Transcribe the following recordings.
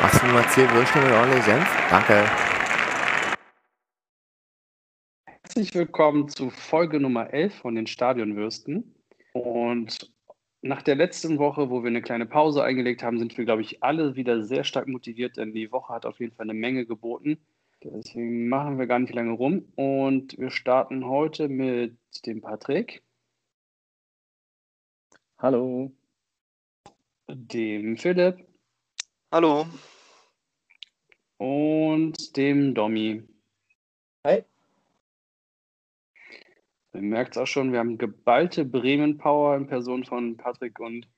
Machst du mal 10 Würste mit ordentlich Senf? Danke. Herzlich willkommen zu Folge Nummer 11 von den Stadionwürsten. Und nach der letzten Woche, wo wir eine kleine Pause eingelegt haben, sind wir, glaube ich, alle wieder sehr stark motiviert, denn die Woche hat auf jeden Fall eine Menge geboten. Deswegen machen wir gar nicht lange rum und wir starten heute mit dem Patrick. Hallo. Dem Philipp. Hallo. Und dem Domi. Hi. Ihr merkt es auch schon, wir haben geballte Bremen-Power in Person von Patrick und,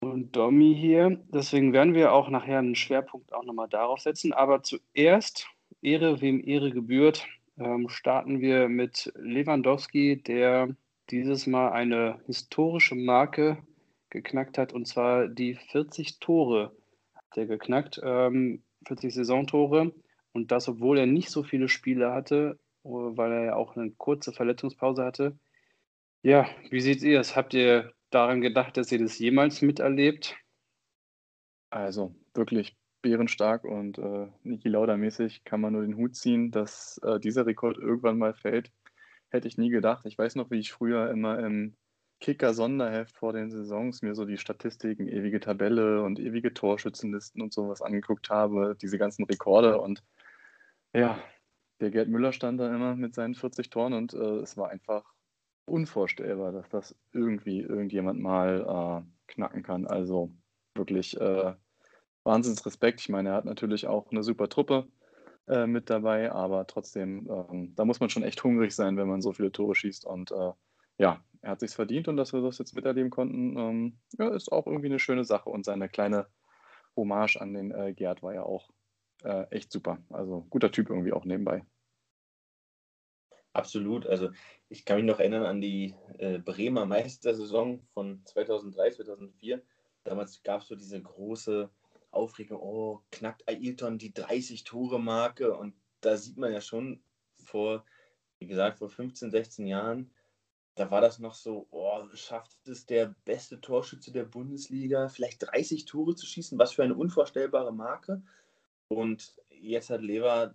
und Domi hier. Deswegen werden wir auch nachher einen Schwerpunkt auch nochmal darauf setzen. Aber zuerst, Ehre wem Ehre gebührt, ähm, starten wir mit Lewandowski, der dieses Mal eine historische Marke geknackt hat, und zwar die 40 Tore hat er geknackt, ähm, 40 Saisontore. Und das, obwohl er nicht so viele Spiele hatte, weil er ja auch eine kurze Verletzungspause hatte. Ja, wie seht ihr es? Habt ihr daran gedacht, dass ihr das jemals miterlebt? Also wirklich bärenstark und äh, Niki Lauda-mäßig kann man nur den Hut ziehen, dass äh, dieser Rekord irgendwann mal fällt. Hätte ich nie gedacht. Ich weiß noch, wie ich früher immer im Kicker-Sonderheft vor den Saisons mir so die Statistiken, ewige Tabelle und ewige Torschützenlisten und sowas angeguckt habe, diese ganzen Rekorde und ja, der Gerd Müller stand da immer mit seinen 40 Toren und äh, es war einfach unvorstellbar, dass das irgendwie irgendjemand mal äh, knacken kann. Also wirklich äh, Wahnsinns Respekt. Ich meine, er hat natürlich auch eine super Truppe äh, mit dabei, aber trotzdem, ähm, da muss man schon echt hungrig sein, wenn man so viele Tore schießt. Und äh, ja, er hat sich verdient und dass wir das jetzt miterleben konnten, ähm, ja, ist auch irgendwie eine schöne Sache. Und seine kleine Hommage an den äh, Gerd war ja auch äh, echt super. Also guter Typ irgendwie auch nebenbei. Absolut. Also ich kann mich noch erinnern an die äh, Bremer Meistersaison von 2003, 2004. Damals gab es so diese große Aufregung, oh, knackt Ailton die 30-Tore-Marke. Und da sieht man ja schon vor, wie gesagt, vor 15, 16 Jahren, da war das noch so, oh, schafft es der beste Torschütze der Bundesliga, vielleicht 30 Tore zu schießen? Was für eine unvorstellbare Marke. Und jetzt hat Lever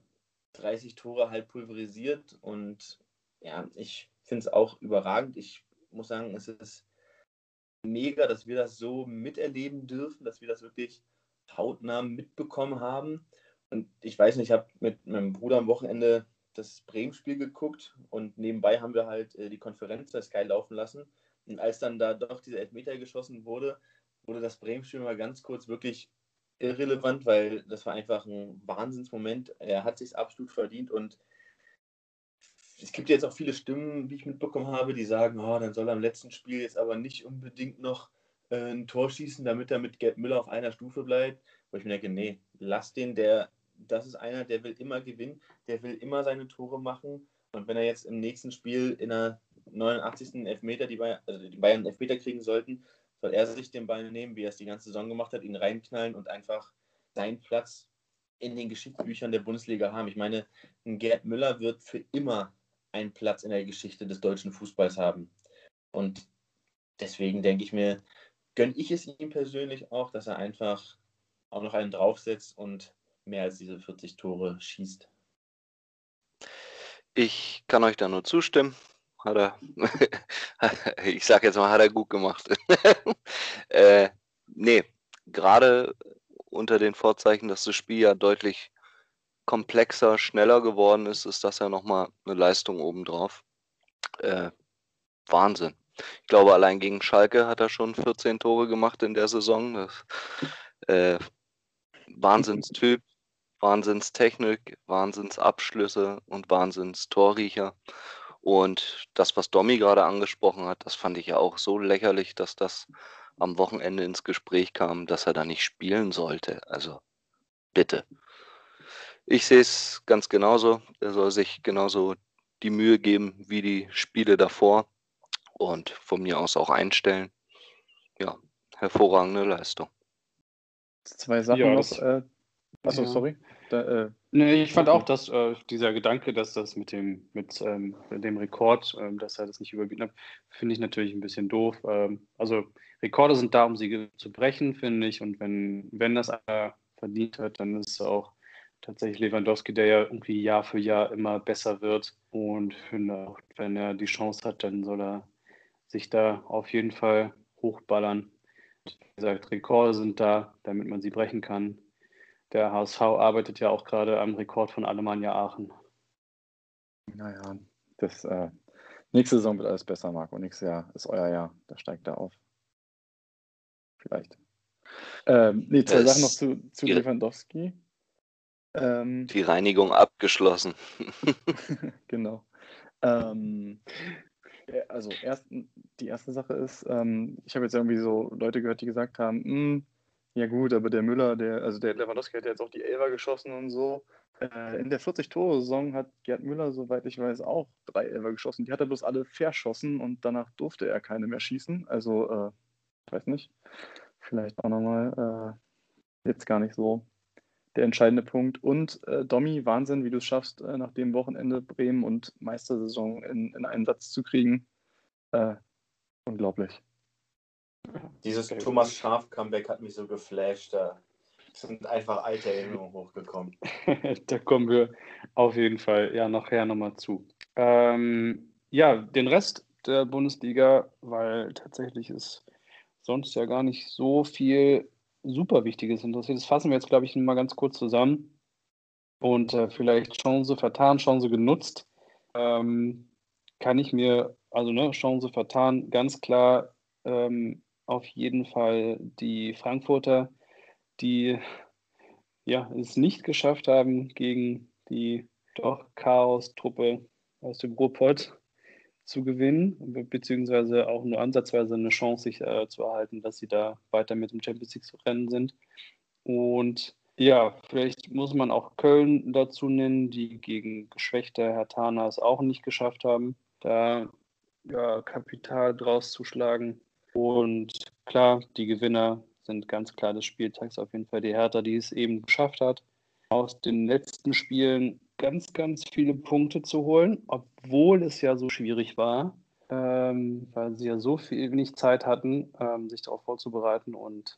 30 Tore halt pulverisiert und ja, ich finde es auch überragend. Ich muss sagen, es ist mega, dass wir das so miterleben dürfen, dass wir das wirklich hautnah mitbekommen haben. Und ich weiß nicht, ich habe mit meinem Bruder am Wochenende das Bremen-Spiel geguckt und nebenbei haben wir halt äh, die Konferenz bei Sky laufen lassen. Und als dann da doch dieser Elfmeter geschossen wurde, wurde das Bremen-Spiel mal ganz kurz wirklich irrelevant, weil das war einfach ein Wahnsinnsmoment. Er hat sich absolut verdient und es gibt jetzt auch viele Stimmen, wie ich mitbekommen habe, die sagen, oh, dann soll er im letzten Spiel jetzt aber nicht unbedingt noch äh, ein Tor schießen, damit er mit Gerd Müller auf einer Stufe bleibt. Wo ich mir denke, nee, lass den, der, das ist einer, der will immer gewinnen, der will immer seine Tore machen. Und wenn er jetzt im nächsten Spiel in der 89. Elfmeter, die Bayern, also die Bayern Elfmeter kriegen sollten, soll er sich den Ball nehmen, wie er es die ganze Saison gemacht hat, ihn reinknallen und einfach seinen Platz in den Geschichtsbüchern der Bundesliga haben. Ich meine, ein Gerd Müller wird für immer einen Platz in der Geschichte des deutschen Fußballs haben. Und deswegen denke ich mir, gönne ich es ihm persönlich auch, dass er einfach auch noch einen draufsetzt und mehr als diese 40 Tore schießt. Ich kann euch da nur zustimmen hat er, ich sage jetzt mal, hat er gut gemacht. äh, nee, gerade unter den Vorzeichen, dass das Spiel ja deutlich komplexer, schneller geworden ist, ist das ja nochmal eine Leistung obendrauf. Äh, Wahnsinn. Ich glaube, allein gegen Schalke hat er schon 14 Tore gemacht in der Saison. Das, äh, Wahnsinnstyp, Wahnsinnstechnik, Wahnsinnsabschlüsse und Wahnsinnstorriecher. Und das, was Domi gerade angesprochen hat, das fand ich ja auch so lächerlich, dass das am Wochenende ins Gespräch kam, dass er da nicht spielen sollte. Also bitte. Ich sehe es ganz genauso. Er soll sich genauso die Mühe geben wie die Spiele davor und von mir aus auch einstellen. Ja, hervorragende Leistung. Zwei Sachen ja, noch. Äh, achso, ja. sorry. Da, äh, nee, ich fand auch, dass äh, dieser Gedanke, dass das mit dem, mit, ähm, dem Rekord, ähm, dass er das nicht überbieten hat, finde ich natürlich ein bisschen doof. Ähm, also Rekorde sind da, um sie zu brechen, finde ich. Und wenn, wenn das einer verdient hat, dann ist es auch tatsächlich Lewandowski, der ja irgendwie Jahr für Jahr immer besser wird. Und finde auch, wenn er die Chance hat, dann soll er sich da auf jeden Fall hochballern. Wie gesagt, Rekorde sind da, damit man sie brechen kann. Der HSV arbeitet ja auch gerade am Rekord von Alemannia Aachen. Naja, das äh, nächste Saison wird alles besser, Marco. Nächstes Jahr ist euer Jahr. Da steigt er auf. Vielleicht. Ähm, nee, zwei Sachen noch zu, zu Lewandowski. Ähm, die Reinigung abgeschlossen. genau. Ähm, also erst, die erste Sache ist, ähm, ich habe jetzt irgendwie so Leute gehört, die gesagt haben, hm, ja gut, aber der Müller, der, also der Lewandowski hat ja jetzt auch die Elfer geschossen und so. Äh, in der 40-Tore-Saison hat Gerd Müller, soweit ich weiß, auch drei Elfer geschossen. Die hat er bloß alle verschossen und danach durfte er keine mehr schießen. Also, äh, ich weiß nicht. Vielleicht auch nochmal äh, jetzt gar nicht so der entscheidende Punkt. Und äh, Domi, Wahnsinn, wie du es schaffst, äh, nach dem Wochenende Bremen und Meistersaison in, in einen Satz zu kriegen. Äh, unglaublich. Dieses Thomas Schaf-Comeback hat mich so geflasht. Da sind einfach alte Erinnerungen hochgekommen. da kommen wir auf jeden Fall ja nachher nochmal zu. Ähm, ja, den Rest der Bundesliga, weil tatsächlich ist sonst ja gar nicht so viel super Wichtiges interessiert. Das fassen wir jetzt, glaube ich, mal ganz kurz zusammen. Und äh, vielleicht Chance vertan, Chance genutzt. Ähm, kann ich mir, also ne, Chance vertan, ganz klar ähm, auf jeden Fall die Frankfurter, die ja, es nicht geschafft haben, gegen die doch Chaos-Truppe aus dem Ruhrpott zu gewinnen, beziehungsweise auch nur ansatzweise eine Chance sich äh, zu erhalten, dass sie da weiter mit dem Champions League-Rennen sind. Und ja, vielleicht muss man auch Köln dazu nennen, die gegen geschwächte Hertana es auch nicht geschafft haben, da ja, Kapital draus zu schlagen. Und klar, die Gewinner sind ganz klar des Spieltags auf jeden Fall die Hertha, die es eben geschafft hat, aus den letzten Spielen ganz, ganz viele Punkte zu holen, obwohl es ja so schwierig war, ähm, weil sie ja so viel wenig Zeit hatten, ähm, sich darauf vorzubereiten und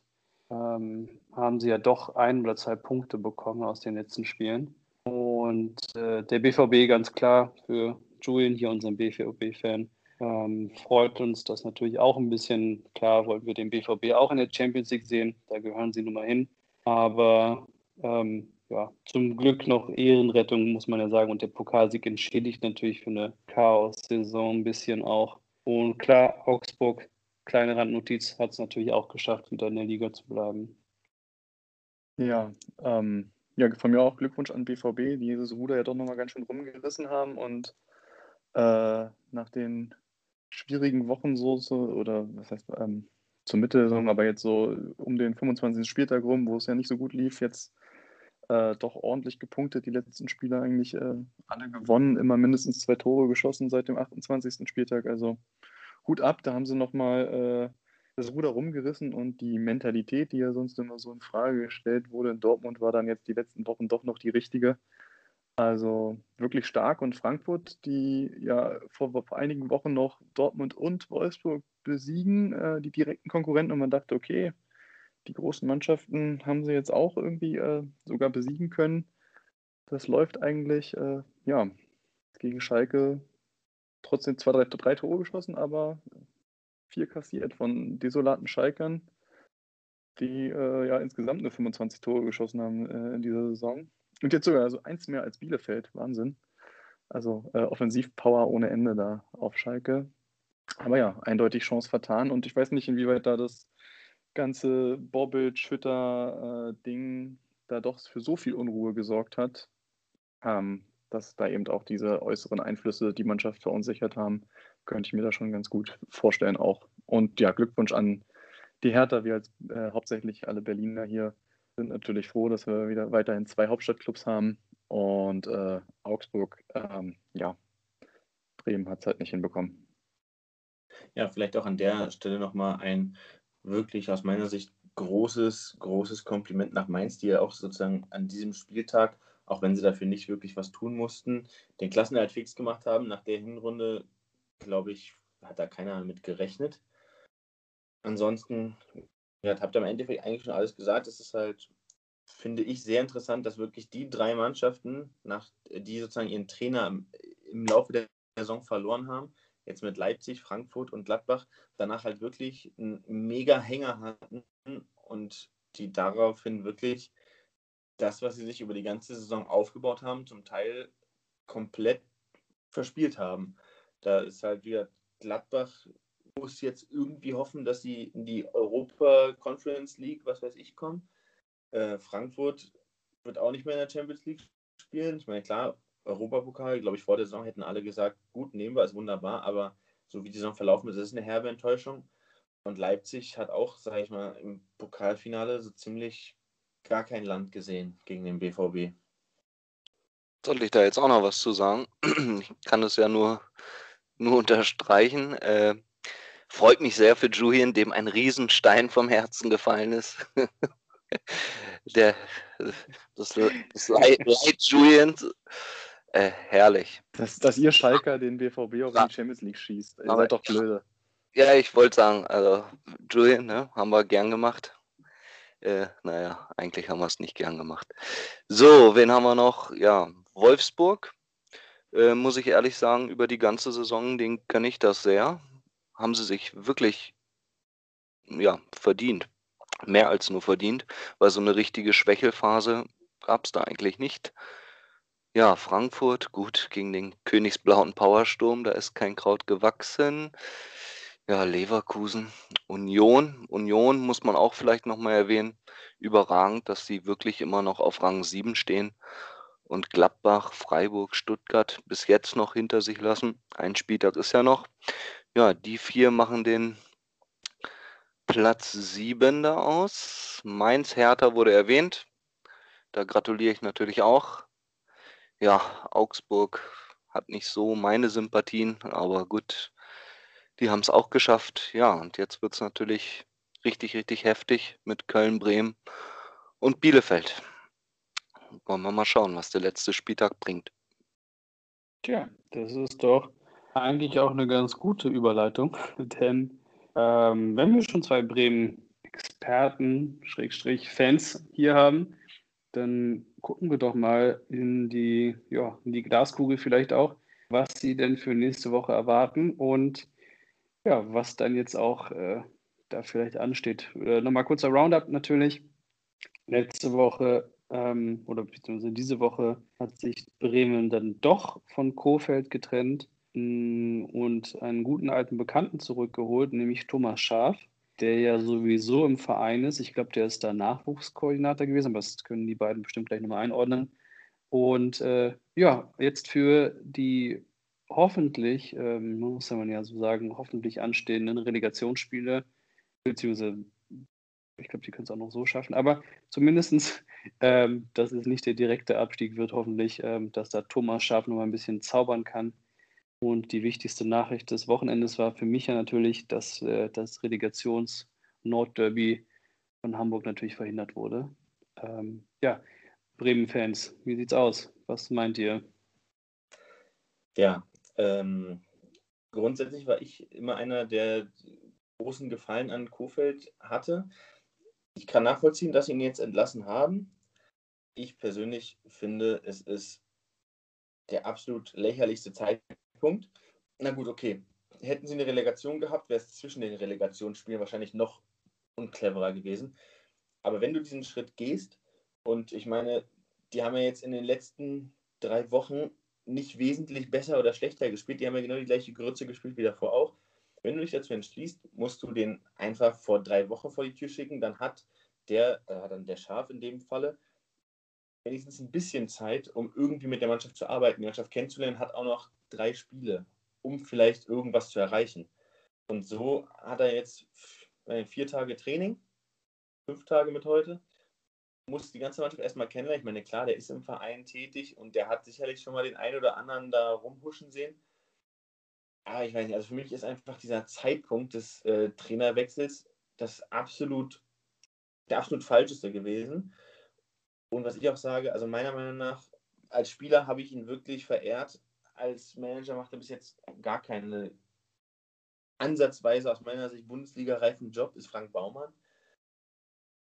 ähm, haben sie ja doch ein oder zwei Punkte bekommen aus den letzten Spielen. Und äh, der BVB ganz klar für Julian, hier unseren BVB-Fan, ähm, freut uns das natürlich auch ein bisschen. Klar wollten wir den BVB auch in der Champions League sehen, da gehören sie nun mal hin. Aber ähm, ja, zum Glück noch Ehrenrettung, muss man ja sagen. Und der Pokalsieg entschädigt natürlich für eine Chaos-Saison ein bisschen auch. Und klar, Augsburg, kleine Randnotiz, hat es natürlich auch geschafft, wieder in der Liga zu bleiben. Ja, ähm, ja, von mir auch Glückwunsch an BVB, die dieses Ruder ja doch nochmal ganz schön rumgerissen haben und äh, nach den schwierigen Wochen so, so oder was heißt, ähm, zur Mitte, aber jetzt so um den 25. Spieltag rum, wo es ja nicht so gut lief, jetzt äh, doch ordentlich gepunktet. Die letzten Spiele eigentlich äh, alle gewonnen, immer mindestens zwei Tore geschossen seit dem 28. Spieltag. Also Hut ab, da haben sie nochmal äh, das Ruder rumgerissen und die Mentalität, die ja sonst immer so in Frage gestellt wurde in Dortmund, war dann jetzt die letzten Wochen doch noch die richtige. Also wirklich stark und Frankfurt, die ja vor, vor einigen Wochen noch Dortmund und Wolfsburg besiegen, äh, die direkten Konkurrenten, und man dachte, okay, die großen Mannschaften haben sie jetzt auch irgendwie äh, sogar besiegen können. Das läuft eigentlich, äh, ja, gegen Schalke trotzdem zwei, drei, drei Tore geschossen, aber vier kassiert von desolaten Schalkern, die äh, ja insgesamt nur 25 Tore geschossen haben äh, in dieser Saison. Und jetzt sogar also eins mehr als Bielefeld. Wahnsinn. Also äh, Offensivpower ohne Ende da auf Schalke. Aber ja, eindeutig Chance vertan. Und ich weiß nicht, inwieweit da das ganze Bobbel-Schütter-Ding äh, da doch für so viel Unruhe gesorgt hat, ähm, dass da eben auch diese äußeren Einflüsse die Mannschaft verunsichert haben, könnte ich mir da schon ganz gut vorstellen auch. Und ja, Glückwunsch an die Hertha. Wir als äh, hauptsächlich alle Berliner hier sind natürlich froh, dass wir wieder weiterhin zwei Hauptstadtclubs haben. Und äh, Augsburg, ähm, ja, Bremen hat es halt nicht hinbekommen. Ja, vielleicht auch an der Stelle nochmal ein wirklich aus meiner Sicht großes, großes Kompliment nach Mainz, die ja auch sozusagen an diesem Spieltag, auch wenn sie dafür nicht wirklich was tun mussten, den Klassenerhalt fix gemacht haben. Nach der Hinrunde, glaube ich, hat da keiner mit gerechnet. Ansonsten, ja, habt ihr am Endeffekt eigentlich schon alles gesagt. Es ist halt finde ich sehr interessant, dass wirklich die drei Mannschaften, nach, die sozusagen ihren Trainer im, im Laufe der Saison verloren haben, jetzt mit Leipzig, Frankfurt und Gladbach, danach halt wirklich einen mega Hänger hatten und die daraufhin wirklich das, was sie sich über die ganze Saison aufgebaut haben, zum Teil komplett verspielt haben. Da ist halt wieder Gladbach muss jetzt irgendwie hoffen, dass sie in die Europa Conference League, was weiß ich, kommen. Äh, Frankfurt wird auch nicht mehr in der Champions League spielen. Ich meine, klar, Europapokal, glaube ich, vor der Saison hätten alle gesagt, gut, nehmen wir, ist wunderbar, aber so wie die Saison verlaufen ist, ist eine herbe Enttäuschung. Und Leipzig hat auch, sage ich mal, im Pokalfinale so ziemlich gar kein Land gesehen gegen den BVB. Soll ich da jetzt auch noch was zu sagen? Ich kann es ja nur, nur unterstreichen. Äh, freut mich sehr für Julian, dem ein Riesenstein vom Herzen gefallen ist. Der, das, das Leid, Leid Julians, äh, herrlich. Dass, dass ihr Schalker den BVB auch in die Champions League schießt. Ihr Aber seid doch blöde. Ja, ich wollte sagen, also Julian, ne, haben wir gern gemacht. Äh, naja, eigentlich haben wir es nicht gern gemacht. So, wen haben wir noch? Ja, Wolfsburg. Äh, muss ich ehrlich sagen, über die ganze Saison, den kann ich das sehr. Haben sie sich wirklich ja, verdient. Mehr als nur verdient, weil so eine richtige Schwächelphase gab es da eigentlich nicht. Ja, Frankfurt, gut, gegen den Königsblauen Powersturm, da ist kein Kraut gewachsen. Ja, Leverkusen, Union. Union muss man auch vielleicht nochmal erwähnen. Überragend, dass sie wirklich immer noch auf Rang 7 stehen und Gladbach, Freiburg, Stuttgart bis jetzt noch hinter sich lassen. Ein Spieltag ist ja noch. Ja, die vier machen den Platz 7 da aus. Mainz, Hertha wurde erwähnt. Da gratuliere ich natürlich auch. Ja, Augsburg hat nicht so meine Sympathien, aber gut, die haben es auch geschafft. Ja, und jetzt wird es natürlich richtig, richtig heftig mit Köln, Bremen und Bielefeld. Wollen wir mal schauen, was der letzte Spieltag bringt. Tja, das ist doch eigentlich auch eine ganz gute Überleitung, denn ähm, wenn wir schon zwei Bremen-Experten, Schrägstrich Fans hier haben, dann gucken wir doch mal in die, ja, in die Glaskugel vielleicht auch, was sie denn für nächste Woche erwarten und ja, was dann jetzt auch äh, da vielleicht ansteht. Äh, Nochmal kurzer Roundup natürlich. Letzte Woche ähm, oder beziehungsweise diese Woche hat sich Bremen dann doch von Kofeld getrennt und einen guten alten Bekannten zurückgeholt, nämlich Thomas Schaaf, der ja sowieso im Verein ist. Ich glaube, der ist da Nachwuchskoordinator gewesen, aber das können die beiden bestimmt gleich nochmal einordnen. Und äh, ja, jetzt für die hoffentlich, ähm, muss man ja so sagen, hoffentlich anstehenden Relegationsspiele, beziehungsweise ich glaube, die können es auch noch so schaffen, aber zumindest, ähm, dass es nicht der direkte Abstieg wird, hoffentlich, ähm, dass da Thomas Schaaf noch mal ein bisschen zaubern kann. Und die wichtigste Nachricht des Wochenendes war für mich ja natürlich, dass äh, das Relegations-Nordderby von Hamburg natürlich verhindert wurde. Ähm, ja, Bremen-Fans, wie sieht's aus? Was meint ihr? Ja, ähm, grundsätzlich war ich immer einer, der großen Gefallen an Kofeld hatte. Ich kann nachvollziehen, dass sie ihn jetzt entlassen haben. Ich persönlich finde, es ist der absolut lächerlichste Zeitpunkt. Na gut, okay. Hätten sie eine Relegation gehabt, wäre es zwischen den Relegationsspielen wahrscheinlich noch uncleverer gewesen. Aber wenn du diesen Schritt gehst, und ich meine, die haben ja jetzt in den letzten drei Wochen nicht wesentlich besser oder schlechter gespielt. Die haben ja genau die gleiche Grütze gespielt wie davor auch. Wenn du dich dazu entschließt, musst du den einfach vor drei Wochen vor die Tür schicken. Dann hat der, äh, dann der Schaf in dem Falle, wenigstens ein bisschen Zeit, um irgendwie mit der Mannschaft zu arbeiten, die Mannschaft kennenzulernen, hat auch noch drei Spiele, um vielleicht irgendwas zu erreichen. Und so hat er jetzt vier Tage Training, fünf Tage mit heute, muss die ganze Mannschaft erstmal kennenlernen. Ich meine, klar, der ist im Verein tätig und der hat sicherlich schon mal den einen oder anderen da rumhuschen sehen. Aber ich weiß nicht, also für mich ist einfach dieser Zeitpunkt des äh, Trainerwechsels das absolut, der absolut falscheste gewesen. Und was ich auch sage, also meiner Meinung nach, als Spieler habe ich ihn wirklich verehrt. Als Manager macht er bis jetzt gar keine ansatzweise aus meiner Sicht Bundesliga-reifen Job, ist Frank Baumann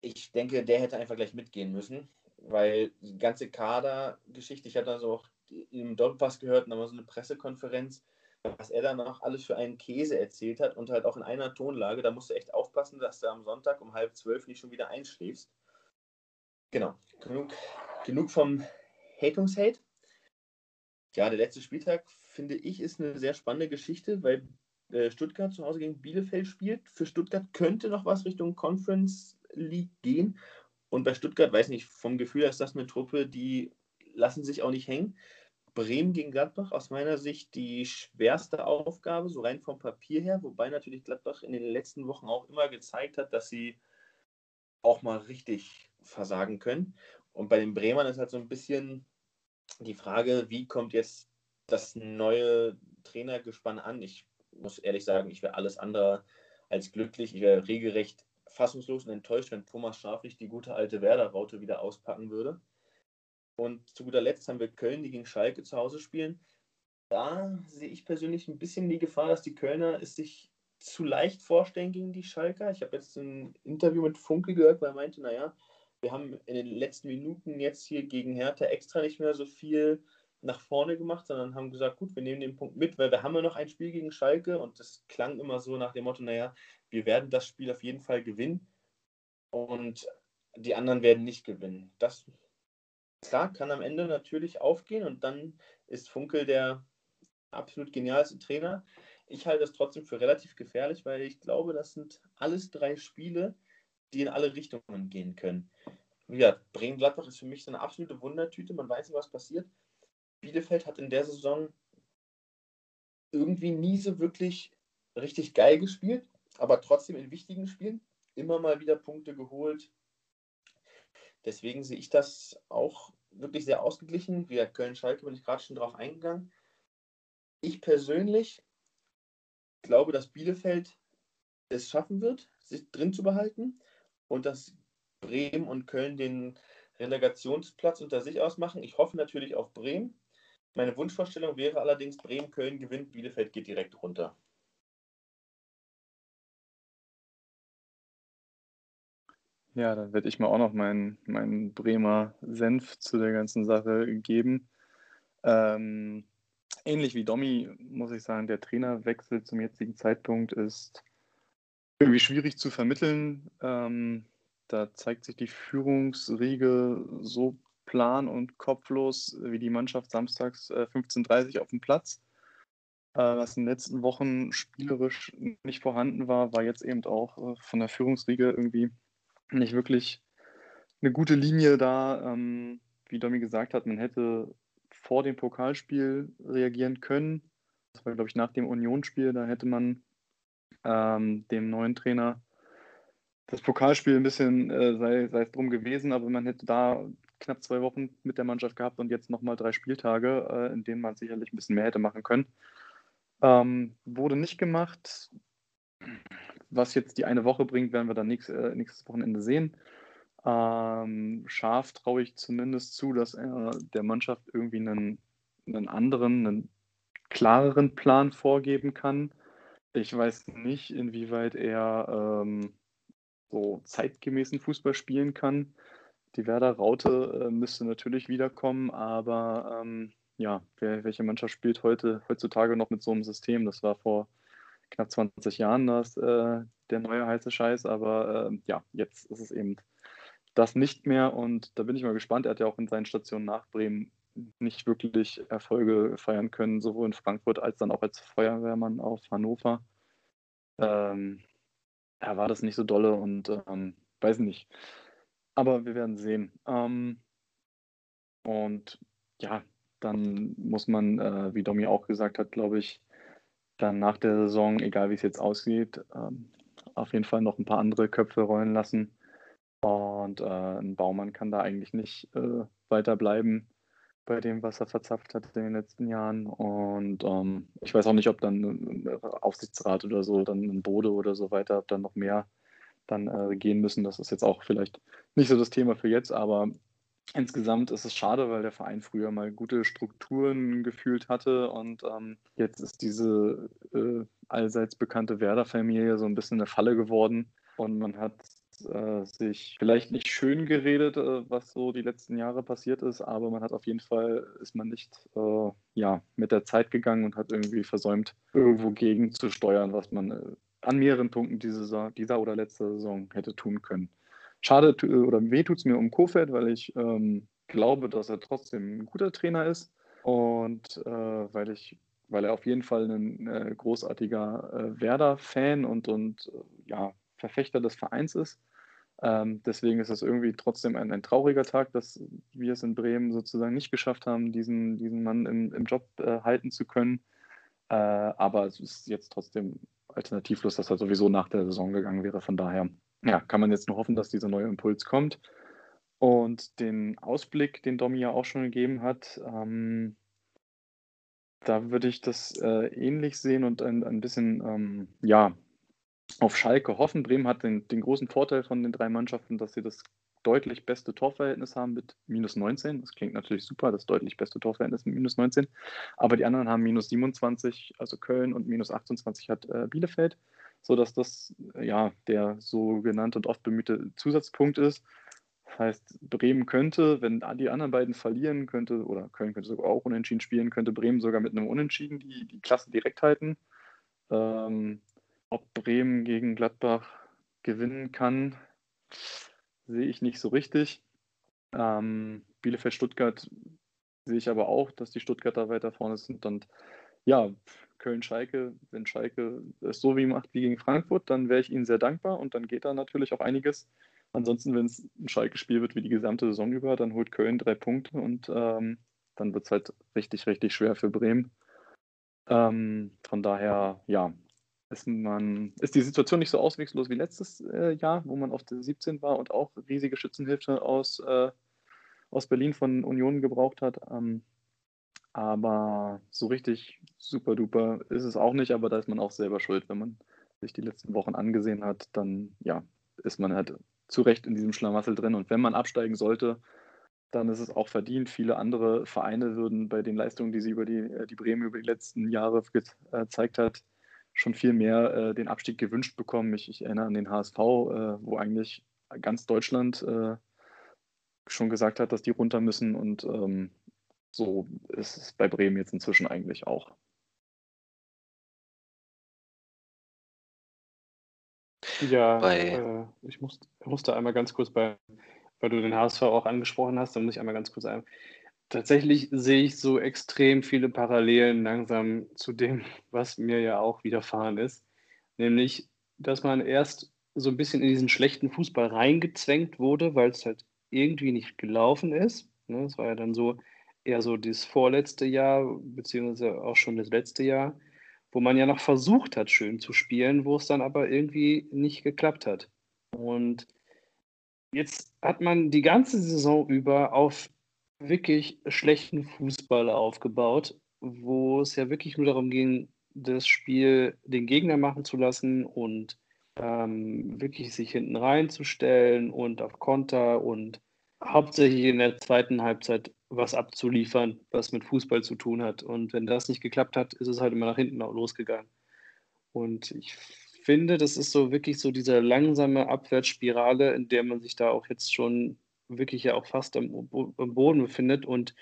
ich denke, der hätte einfach gleich mitgehen müssen, weil die ganze Kadergeschichte, ich hatte also auch im Doppelpass gehört, und da war so eine Pressekonferenz, was er danach alles für einen Käse erzählt hat und halt auch in einer Tonlage, da musst du echt aufpassen, dass du am Sonntag um halb zwölf nicht schon wieder einschläfst. Genau, genug, genug vom Hatungshate. Ja, der letzte Spieltag, finde ich, ist eine sehr spannende Geschichte, weil äh, Stuttgart zu Hause gegen Bielefeld spielt. Für Stuttgart könnte noch was Richtung Conference League gehen. Und bei Stuttgart, weiß nicht, vom Gefühl her ist das eine Truppe, die lassen sich auch nicht hängen. Bremen gegen Gladbach aus meiner Sicht die schwerste Aufgabe, so rein vom Papier her, wobei natürlich Gladbach in den letzten Wochen auch immer gezeigt hat, dass sie auch mal richtig versagen können. Und bei den Bremern ist halt so ein bisschen die Frage, wie kommt jetzt das neue Trainergespann an? Ich muss ehrlich sagen, ich wäre alles andere als glücklich. Ich wäre regelrecht fassungslos und enttäuscht, wenn Thomas Schaf nicht die gute alte Werder-Raute wieder auspacken würde. Und zu guter Letzt haben wir Köln, die gegen Schalke zu Hause spielen. Da sehe ich persönlich ein bisschen die Gefahr, dass die Kölner es sich zu leicht vorstellen gegen die Schalker. Ich habe jetzt ein Interview mit Funke gehört, weil er meinte, naja, wir haben in den letzten Minuten jetzt hier gegen Hertha extra nicht mehr so viel nach vorne gemacht, sondern haben gesagt, gut, wir nehmen den Punkt mit, weil wir haben ja noch ein Spiel gegen Schalke und das klang immer so nach dem Motto, naja, wir werden das Spiel auf jeden Fall gewinnen und die anderen werden nicht gewinnen. Das klar, kann am Ende natürlich aufgehen und dann ist Funkel der absolut genialste Trainer. Ich halte das trotzdem für relativ gefährlich, weil ich glaube, das sind alles drei Spiele, die in alle Richtungen gehen können. Gesagt, Bremen-Gladbach ist für mich so eine absolute Wundertüte. Man weiß nicht, was passiert. Bielefeld hat in der Saison irgendwie nie so wirklich richtig geil gespielt, aber trotzdem in wichtigen Spielen immer mal wieder Punkte geholt. Deswegen sehe ich das auch wirklich sehr ausgeglichen. Wie Köln-Schalke bin ich gerade schon drauf eingegangen. Ich persönlich glaube, dass Bielefeld es schaffen wird, sich drin zu behalten und dass Bremen und Köln den Relegationsplatz unter sich ausmachen. Ich hoffe natürlich auf Bremen. Meine Wunschvorstellung wäre allerdings, Bremen-Köln gewinnt, Bielefeld geht direkt runter. Ja, dann werde ich mal auch noch meinen, meinen Bremer Senf zu der ganzen Sache geben. Ähm, ähnlich wie Domi muss ich sagen, der Trainerwechsel zum jetzigen Zeitpunkt ist irgendwie schwierig zu vermitteln. Ähm, da zeigt sich die Führungsriege so plan und kopflos wie die Mannschaft samstags äh, 15.30 Uhr auf dem Platz. Äh, was in den letzten Wochen spielerisch nicht vorhanden war, war jetzt eben auch äh, von der Führungsriege irgendwie nicht wirklich eine gute Linie da. Ähm, wie Domi gesagt hat, man hätte vor dem Pokalspiel reagieren können. Das war, glaube ich, nach dem Unionsspiel. Da hätte man ähm, dem neuen Trainer das Pokalspiel ein bisschen, äh, sei, es drum gewesen, aber man hätte da knapp zwei Wochen mit der Mannschaft gehabt und jetzt nochmal drei Spieltage, äh, in denen man sicherlich ein bisschen mehr hätte machen können. Ähm, wurde nicht gemacht. Was jetzt die eine Woche bringt, werden wir dann nächst, äh, nächstes Wochenende sehen. Ähm, scharf traue ich zumindest zu, dass er der Mannschaft irgendwie einen, einen anderen, einen klareren Plan vorgeben kann. Ich weiß nicht, inwieweit er ähm, so zeitgemäßen Fußball spielen kann. Die Werder-Raute äh, müsste natürlich wiederkommen, aber ähm, ja, wer, welche Mannschaft spielt heute heutzutage noch mit so einem System? Das war vor knapp 20 Jahren das, äh, der neue heiße Scheiß, aber äh, ja, jetzt ist es eben das nicht mehr und da bin ich mal gespannt. Er hat ja auch in seinen Stationen nach Bremen nicht wirklich Erfolge feiern können, sowohl in Frankfurt als dann auch als Feuerwehrmann auf Hannover. Ähm, ja, war das nicht so dolle und ähm, weiß nicht. Aber wir werden sehen. Ähm, und ja, dann muss man, äh, wie Domi auch gesagt hat, glaube ich, dann nach der Saison, egal wie es jetzt aussieht, ähm, auf jeden Fall noch ein paar andere Köpfe rollen lassen. Und äh, ein Baumann kann da eigentlich nicht äh, weiter bleiben bei dem, was er verzapft hat in den letzten Jahren. Und ähm, ich weiß auch nicht, ob dann ein Aufsichtsrat oder so, dann ein Bode oder so weiter, ob dann noch mehr dann äh, gehen müssen. Das ist jetzt auch vielleicht nicht so das Thema für jetzt, aber insgesamt ist es schade, weil der Verein früher mal gute Strukturen gefühlt hatte und ähm, jetzt ist diese äh, allseits bekannte Werder-Familie so ein bisschen eine Falle geworden und man hat äh, sich vielleicht nicht schön geredet, äh, was so die letzten Jahre passiert ist, aber man hat auf jeden Fall, ist man nicht äh, ja, mit der Zeit gegangen und hat irgendwie versäumt, irgendwo gegen zu steuern, was man äh, an mehreren Punkten diese, dieser oder letzte Saison hätte tun können. Schade oder weh tut es mir um Kofeld, weil ich ähm, glaube, dass er trotzdem ein guter Trainer ist und äh, weil ich weil er auf jeden Fall ein äh, großartiger äh, Werder-Fan und, und äh, ja, Verfechter des Vereins ist. Ähm, deswegen ist es irgendwie trotzdem ein, ein, trauriger Tag, dass wir es in Bremen sozusagen nicht geschafft haben, diesen, diesen Mann im, im Job äh, halten zu können. Äh, aber es ist jetzt trotzdem alternativlos, dass er sowieso nach der Saison gegangen wäre. Von daher ja, kann man jetzt nur hoffen, dass dieser neue Impuls kommt. Und den Ausblick, den Domi ja auch schon gegeben hat, ähm, da würde ich das äh, ähnlich sehen und ein, ein bisschen, ähm, ja, auf Schalke hoffen. Bremen hat den, den großen Vorteil von den drei Mannschaften, dass sie das deutlich beste Torverhältnis haben mit minus 19. Das klingt natürlich super, das deutlich beste Torverhältnis mit minus 19. Aber die anderen haben minus 27, also Köln, und minus 28 hat äh, Bielefeld, sodass das ja der sogenannte und oft bemühte Zusatzpunkt ist. Das heißt, Bremen könnte, wenn die anderen beiden verlieren, könnte, oder Köln könnte sogar auch unentschieden spielen, könnte Bremen sogar mit einem Unentschieden die, die Klasse direkt halten. Ähm, ob Bremen gegen Gladbach gewinnen kann, sehe ich nicht so richtig. Ähm, Bielefeld-Stuttgart sehe ich aber auch, dass die Stuttgarter weiter vorne sind. Und ja, Köln-Schalke, wenn Schalke es so wie macht wie gegen Frankfurt, dann wäre ich ihnen sehr dankbar und dann geht da natürlich auch einiges. Ansonsten, wenn es ein Schalke-Spiel wird wie die gesamte Saison über, dann holt Köln drei Punkte und ähm, dann wird es halt richtig, richtig schwer für Bremen. Ähm, von daher, ja, ist, man, ist die Situation nicht so ausweglos wie letztes äh, Jahr, wo man auf der 17 war und auch riesige Schützenhilfe aus, äh, aus Berlin von Union gebraucht hat. Ähm, aber so richtig super duper ist es auch nicht, aber da ist man auch selber schuld. Wenn man sich die letzten Wochen angesehen hat, dann ja, ist man halt zu Recht in diesem Schlamassel drin. Und wenn man absteigen sollte, dann ist es auch verdient. Viele andere Vereine würden bei den Leistungen, die sie über die, äh, die Bremen über die letzten Jahre gezeigt hat, schon viel mehr äh, den Abstieg gewünscht bekommen. Ich, ich erinnere an den HSV, äh, wo eigentlich ganz Deutschland äh, schon gesagt hat, dass die runter müssen. Und ähm, so ist es bei Bremen jetzt inzwischen eigentlich auch. Ja, äh, ich muss, musste einmal ganz kurz bei, weil du den HSV auch angesprochen hast, da muss ich einmal ganz kurz ein, Tatsächlich sehe ich so extrem viele Parallelen langsam zu dem, was mir ja auch widerfahren ist. Nämlich, dass man erst so ein bisschen in diesen schlechten Fußball reingezwängt wurde, weil es halt irgendwie nicht gelaufen ist. Ne? Es war ja dann so eher so das vorletzte Jahr, beziehungsweise auch schon das letzte Jahr, wo man ja noch versucht hat, schön zu spielen, wo es dann aber irgendwie nicht geklappt hat. Und jetzt hat man die ganze Saison über auf wirklich schlechten Fußball aufgebaut, wo es ja wirklich nur darum ging, das Spiel den Gegner machen zu lassen und ähm, wirklich sich hinten reinzustellen und auf Konter und hauptsächlich in der zweiten Halbzeit was abzuliefern, was mit Fußball zu tun hat. Und wenn das nicht geklappt hat, ist es halt immer nach hinten losgegangen. Und ich finde, das ist so wirklich so diese langsame Abwärtsspirale, in der man sich da auch jetzt schon wirklich ja auch fast am, am Boden befindet und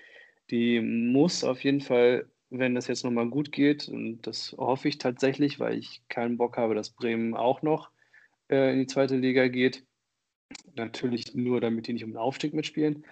die muss auf jeden Fall, wenn das jetzt nochmal gut geht, und das hoffe ich tatsächlich, weil ich keinen Bock habe, dass Bremen auch noch äh, in die zweite Liga geht, natürlich nur, damit die nicht um den Aufstieg mitspielen,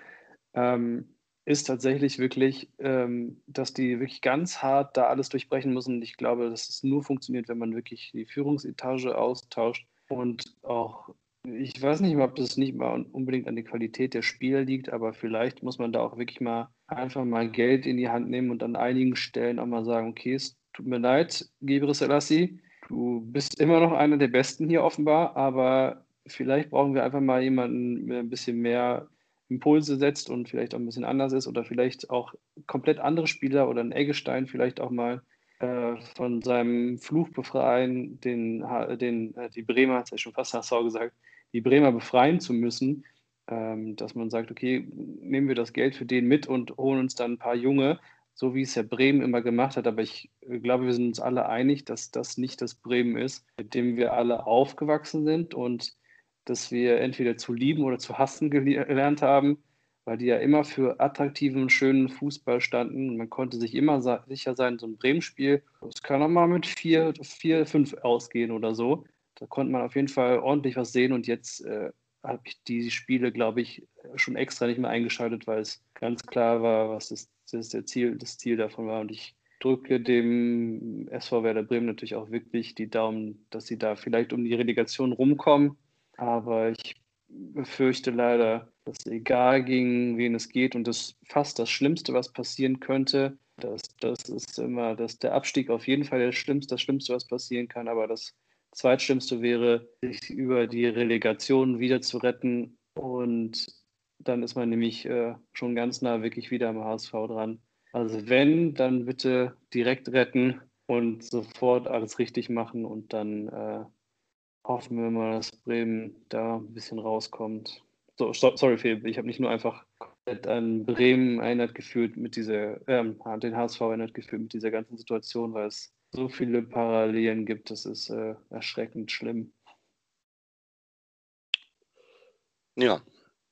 ähm, ist tatsächlich wirklich, ähm, dass die wirklich ganz hart da alles durchbrechen müssen. Und ich glaube, dass es nur funktioniert, wenn man wirklich die Führungsetage austauscht und auch ich weiß nicht mal, ob das nicht mal unbedingt an der Qualität der Spieler liegt, aber vielleicht muss man da auch wirklich mal einfach mal Geld in die Hand nehmen und an einigen Stellen auch mal sagen, okay, es tut mir leid, Gebre Selassie, du bist immer noch einer der Besten hier offenbar, aber vielleicht brauchen wir einfach mal jemanden, der ein bisschen mehr Impulse setzt und vielleicht auch ein bisschen anders ist oder vielleicht auch komplett andere Spieler oder ein Eggestein vielleicht auch mal äh, von seinem Fluch befreien, den, den äh, die Bremer, hat ja schon fast HSV gesagt, die Bremer befreien zu müssen, ähm, dass man sagt, okay, nehmen wir das Geld für den mit und holen uns dann ein paar Junge, so wie es ja Bremen immer gemacht hat. Aber ich glaube, wir sind uns alle einig, dass das nicht das Bremen ist, mit dem wir alle aufgewachsen sind. Und das wir entweder zu lieben oder zu hassen gelernt haben, weil die ja immer für attraktiven, schönen Fußball standen. Man konnte sich immer sicher sein, so ein Bremen-Spiel, das kann auch mal mit 4, 4, 5 ausgehen oder so. Da konnte man auf jeden Fall ordentlich was sehen und jetzt äh, habe ich die Spiele, glaube ich, schon extra nicht mehr eingeschaltet, weil es ganz klar war, was das, das, der Ziel, das Ziel davon war. Und ich drücke dem SV Werder Bremen natürlich auch wirklich die Daumen, dass sie da vielleicht um die Relegation rumkommen. Aber ich befürchte leider, dass egal gegen wen es geht und das fast das Schlimmste, was passieren könnte, das, das ist immer, dass der Abstieg auf jeden Fall das Schlimmste, das Schlimmste, was passieren kann, aber das Zweitschlimmste wäre, sich über die Relegation wieder zu retten und dann ist man nämlich äh, schon ganz nah wirklich wieder am HSV dran. Also wenn, dann bitte direkt retten und sofort alles richtig machen und dann äh, hoffen wir mal, dass Bremen da ein bisschen rauskommt. So, sorry, Phil, ich habe nicht nur einfach an Bremen erinnert gefühlt mit dieser, ähm, an den HSV erinnert gefühlt mit dieser ganzen Situation, weil es so viele Parallelen gibt, das ist äh, erschreckend schlimm. Ja.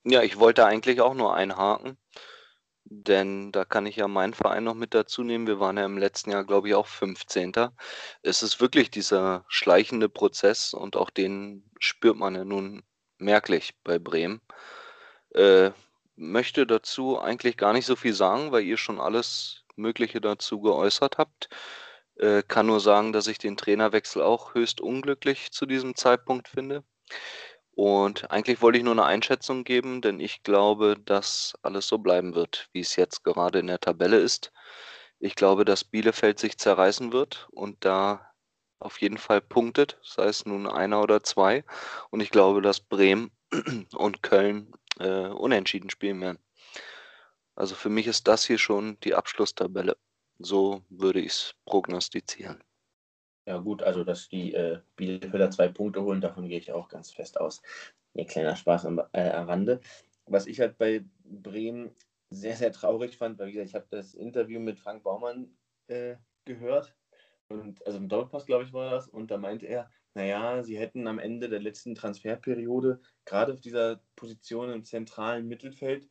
Ja, ich wollte eigentlich auch nur einhaken. Denn da kann ich ja meinen Verein noch mit dazu nehmen. Wir waren ja im letzten Jahr, glaube ich, auch 15. Es ist wirklich dieser schleichende Prozess und auch den spürt man ja nun merklich bei Bremen. Äh, möchte dazu eigentlich gar nicht so viel sagen, weil ihr schon alles Mögliche dazu geäußert habt. Äh, kann nur sagen, dass ich den Trainerwechsel auch höchst unglücklich zu diesem Zeitpunkt finde. Und eigentlich wollte ich nur eine Einschätzung geben, denn ich glaube, dass alles so bleiben wird, wie es jetzt gerade in der Tabelle ist. Ich glaube, dass Bielefeld sich zerreißen wird und da auf jeden Fall punktet, sei es nun einer oder zwei. Und ich glaube, dass Bremen und Köln äh, unentschieden spielen werden. Also für mich ist das hier schon die Abschlusstabelle. So würde ich es prognostizieren. Ja, gut, also dass die äh, Bielefelder zwei Punkte holen, davon gehe ich auch ganz fest aus. Ein kleiner Spaß am, äh, am Rande. Was ich halt bei Bremen sehr, sehr traurig fand, weil wie gesagt, ich habe das Interview mit Frank Baumann äh, gehört. Und, also im Doppelpass, glaube ich, war das. Und da meinte er, naja, sie hätten am Ende der letzten Transferperiode, gerade auf dieser Position im zentralen Mittelfeld,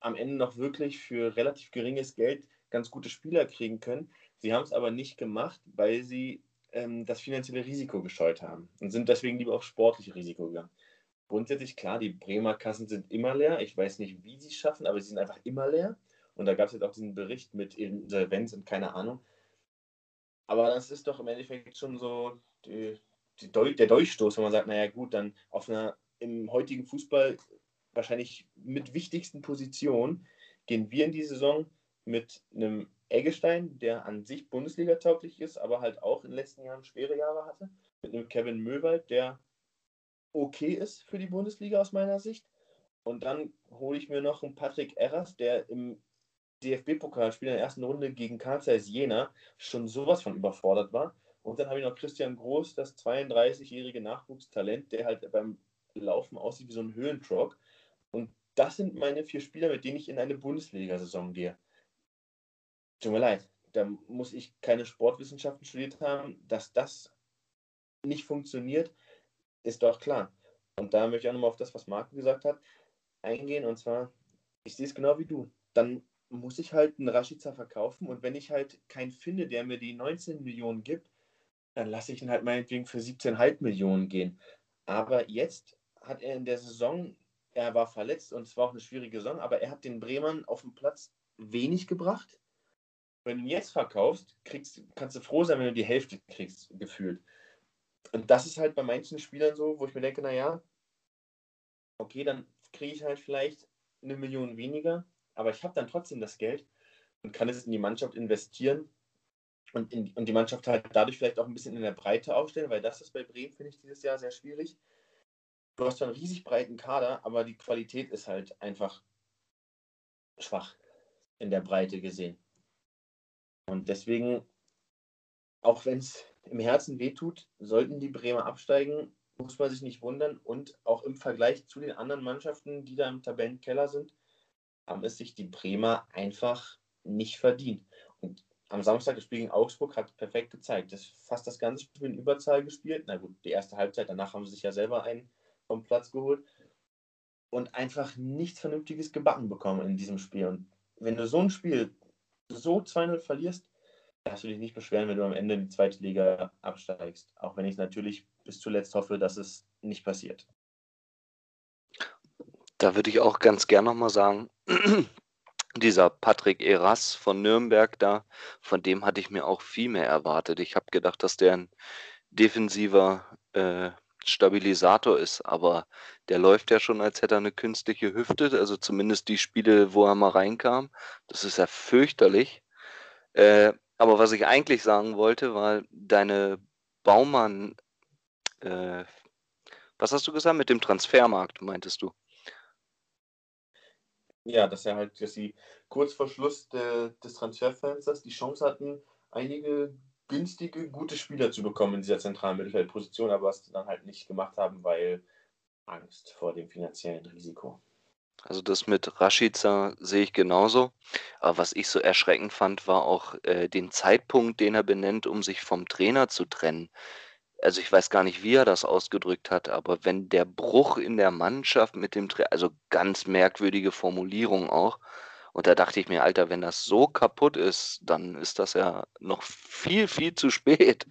am Ende noch wirklich für relativ geringes Geld ganz gute Spieler kriegen können. Sie haben es aber nicht gemacht, weil sie ähm, das finanzielle Risiko gescheut haben und sind deswegen lieber auf sportliche Risiko gegangen. Grundsätzlich klar, die Bremer Kassen sind immer leer. Ich weiß nicht, wie sie es schaffen, aber sie sind einfach immer leer. Und da gab es jetzt auch diesen Bericht mit Insolvenz und keine Ahnung. Aber das ist doch im Endeffekt schon so die, die Deu der Durchstoß, wenn man sagt, naja gut, dann auf einer im heutigen Fußball wahrscheinlich mit wichtigsten Position gehen wir in die Saison mit einem Eggestein, der an sich Bundesliga tauglich ist, aber halt auch in den letzten Jahren schwere Jahre hatte. Mit einem Kevin Möwald, der okay ist für die Bundesliga aus meiner Sicht. Und dann hole ich mir noch einen Patrick Erras, der im DFB-Pokalspiel in der ersten Runde gegen Karl Zeiss Jena schon sowas von überfordert war. Und dann habe ich noch Christian Groß, das 32-jährige Nachwuchstalent, der halt beim Laufen aussieht wie so ein Höhentrock. Und das sind meine vier Spieler, mit denen ich in eine Bundesliga-Saison gehe. Tut mir leid, da muss ich keine Sportwissenschaften studiert haben. Dass das nicht funktioniert, ist doch klar. Und da möchte ich auch nochmal auf das, was Marco gesagt hat, eingehen. Und zwar, ich sehe es genau wie du. Dann muss ich halt einen Rashica verkaufen. Und wenn ich halt keinen finde, der mir die 19 Millionen gibt, dann lasse ich ihn halt meinetwegen für 17,5 Millionen gehen. Aber jetzt hat er in der Saison, er war verletzt und es war auch eine schwierige Saison, aber er hat den Bremern auf dem Platz wenig gebracht. Wenn du ihn jetzt verkaufst, kriegst, kannst du froh sein, wenn du die Hälfte kriegst, gefühlt. Und das ist halt bei manchen Spielern so, wo ich mir denke, naja, okay, dann kriege ich halt vielleicht eine Million weniger, aber ich habe dann trotzdem das Geld und kann es in die Mannschaft investieren und, in, und die Mannschaft halt dadurch vielleicht auch ein bisschen in der Breite aufstellen, weil das ist bei Bremen, finde ich, dieses Jahr sehr schwierig. Du hast zwar einen riesig breiten Kader, aber die Qualität ist halt einfach schwach in der Breite gesehen. Und deswegen, auch wenn es im Herzen wehtut, sollten die Bremer absteigen, muss man sich nicht wundern. Und auch im Vergleich zu den anderen Mannschaften, die da im Tabellenkeller sind, haben es sich die Bremer einfach nicht verdient. Und am Samstag das Spiel gegen Augsburg hat perfekt gezeigt. Das fast das ganze Spiel in Überzahl gespielt. Na gut, die erste Halbzeit, danach haben sie sich ja selber ein vom Platz geholt und einfach nichts Vernünftiges gebacken bekommen in diesem Spiel. Und wenn du so ein Spiel so 2-0 verlierst, darfst du dich nicht beschweren, wenn du am Ende in die zweite Liga absteigst. Auch wenn ich natürlich bis zuletzt hoffe, dass es nicht passiert. Da würde ich auch ganz gern nochmal sagen, dieser Patrick Eras von Nürnberg da, von dem hatte ich mir auch viel mehr erwartet. Ich habe gedacht, dass der ein defensiver äh, Stabilisator ist, aber der läuft ja schon, als hätte er eine künstliche Hüfte, also zumindest die Spiele, wo er mal reinkam. Das ist ja fürchterlich. Äh, aber was ich eigentlich sagen wollte, war deine Baumann, äh, was hast du gesagt mit dem Transfermarkt, meintest du? Ja, dass er halt, dass sie kurz vor Schluss de, des Transferfensters die Chance hatten, einige günstige, gute Spieler zu bekommen in dieser zentralen Mittelfeldposition, aber es dann halt nicht gemacht haben, weil Angst vor dem finanziellen Risiko. Also das mit Rashica sehe ich genauso. Aber was ich so erschreckend fand, war auch äh, den Zeitpunkt, den er benennt, um sich vom Trainer zu trennen. Also ich weiß gar nicht, wie er das ausgedrückt hat, aber wenn der Bruch in der Mannschaft mit dem Trainer, also ganz merkwürdige Formulierung auch. Und da dachte ich mir, Alter, wenn das so kaputt ist, dann ist das ja noch viel, viel zu spät.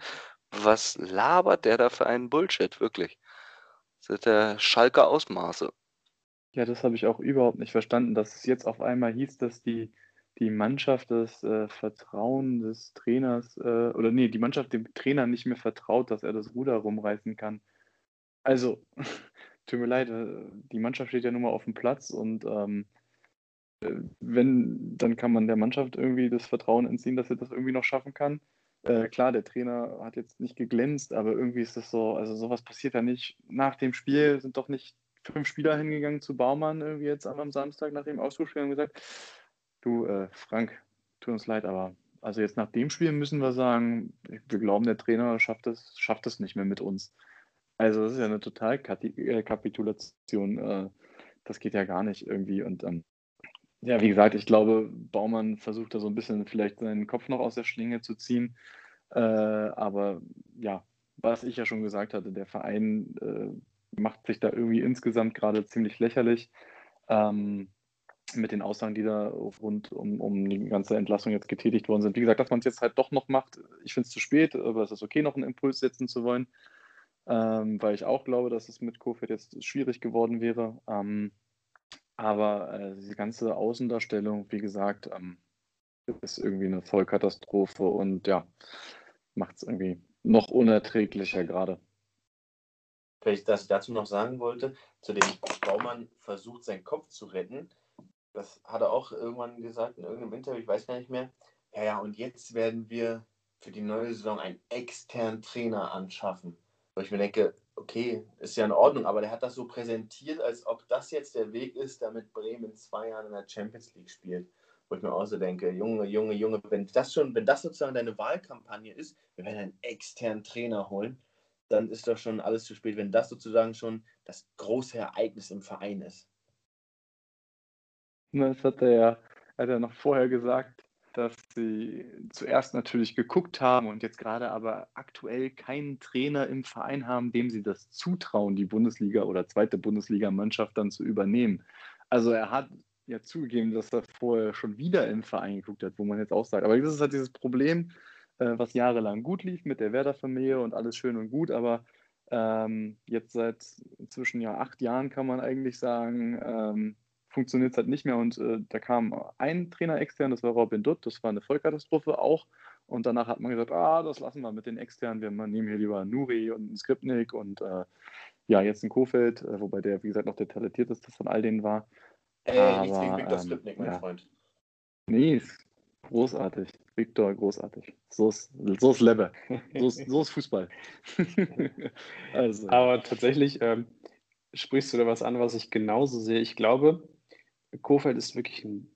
Was labert der da für einen Bullshit, wirklich? Das ist der Schalker Ausmaße. Ja, das habe ich auch überhaupt nicht verstanden, dass es jetzt auf einmal hieß, dass die, die Mannschaft das äh, Vertrauen des Trainers, äh, oder nee, die Mannschaft dem Trainer nicht mehr vertraut, dass er das Ruder rumreißen kann. Also, tut mir leid, äh, die Mannschaft steht ja nun mal auf dem Platz und ähm, äh, wenn, dann kann man der Mannschaft irgendwie das Vertrauen entziehen, dass sie das irgendwie noch schaffen kann. Äh, klar, der Trainer hat jetzt nicht geglänzt, aber irgendwie ist das so, also sowas passiert ja nicht. Nach dem Spiel sind doch nicht fünf Spieler hingegangen zu Baumann irgendwie jetzt am Samstag nach dem Ausflugspiel und gesagt, du äh, Frank, tut uns leid, aber also jetzt nach dem Spiel müssen wir sagen, wir glauben, der Trainer schafft es, schafft es nicht mehr mit uns. Also das ist ja eine total äh, Kapitulation. Äh, das geht ja gar nicht irgendwie. Und ähm, ja, wie gesagt, ich glaube, Baumann versucht da so ein bisschen vielleicht seinen Kopf noch aus der Schlinge zu ziehen. Äh, aber ja, was ich ja schon gesagt hatte, der Verein äh, macht sich da irgendwie insgesamt gerade ziemlich lächerlich ähm, mit den Aussagen, die da rund um, um die ganze Entlassung jetzt getätigt worden sind. Wie gesagt, dass man es jetzt halt doch noch macht, ich finde es zu spät, aber es ist okay, noch einen Impuls setzen zu wollen, ähm, weil ich auch glaube, dass es mit Kofeld jetzt schwierig geworden wäre. Ähm, aber äh, die ganze Außendarstellung, wie gesagt, ähm, ist irgendwie eine Vollkatastrophe und ja, macht es irgendwie noch unerträglicher gerade. Vielleicht, dass ich dazu noch sagen wollte, zu dem Baumann versucht, seinen Kopf zu retten. Das hat er auch irgendwann gesagt in irgendeinem Interview, ich weiß gar nicht mehr. Ja, ja, und jetzt werden wir für die neue Saison einen externen Trainer anschaffen. Wo ich mir denke, okay, ist ja in Ordnung, aber der hat das so präsentiert, als ob das jetzt der Weg ist, damit Bremen in zwei Jahren in der Champions League spielt. Wo ich mir auch so denke, Junge, Junge, Junge, wenn das schon, wenn das sozusagen deine Wahlkampagne ist, wir werden einen externen Trainer holen, dann ist doch schon alles zu spät, wenn das sozusagen schon das große Ereignis im Verein ist. Das hat er ja, hat er noch vorher gesagt, dass sie zuerst natürlich geguckt haben und jetzt gerade aber aktuell keinen Trainer im Verein haben, dem sie das zutrauen, die Bundesliga oder zweite Bundesliga-Mannschaft dann zu übernehmen. Also er hat ja zugegeben, dass er vorher schon wieder im Verein geguckt hat, wo man jetzt auch sagt. Aber das ist halt dieses Problem, äh, was jahrelang gut lief mit der Werder-Familie und alles schön und gut, aber ähm, jetzt seit inzwischen ja acht Jahren kann man eigentlich sagen, ähm, funktioniert es halt nicht mehr und äh, da kam ein Trainer extern, das war Robin Dutt, das war eine Vollkatastrophe auch und danach hat man gesagt, ah, das lassen wir mit den externen, wir nehmen hier lieber Nuri und einen Skripnik und äh, ja, jetzt ein Kofeld, äh, wobei der, wie gesagt, noch der talentierteste von all denen war. Ey, Aber, nichts gegen Viktor ähm, Skripnik, mein ja. Freund. Nee, Großartig. Viktor, großartig. So ist, so ist Lebe. So ist, so ist Fußball. also. Aber tatsächlich ähm, sprichst du da was an, was ich genauso sehe. Ich glaube, Kofeld ist wirklich ein,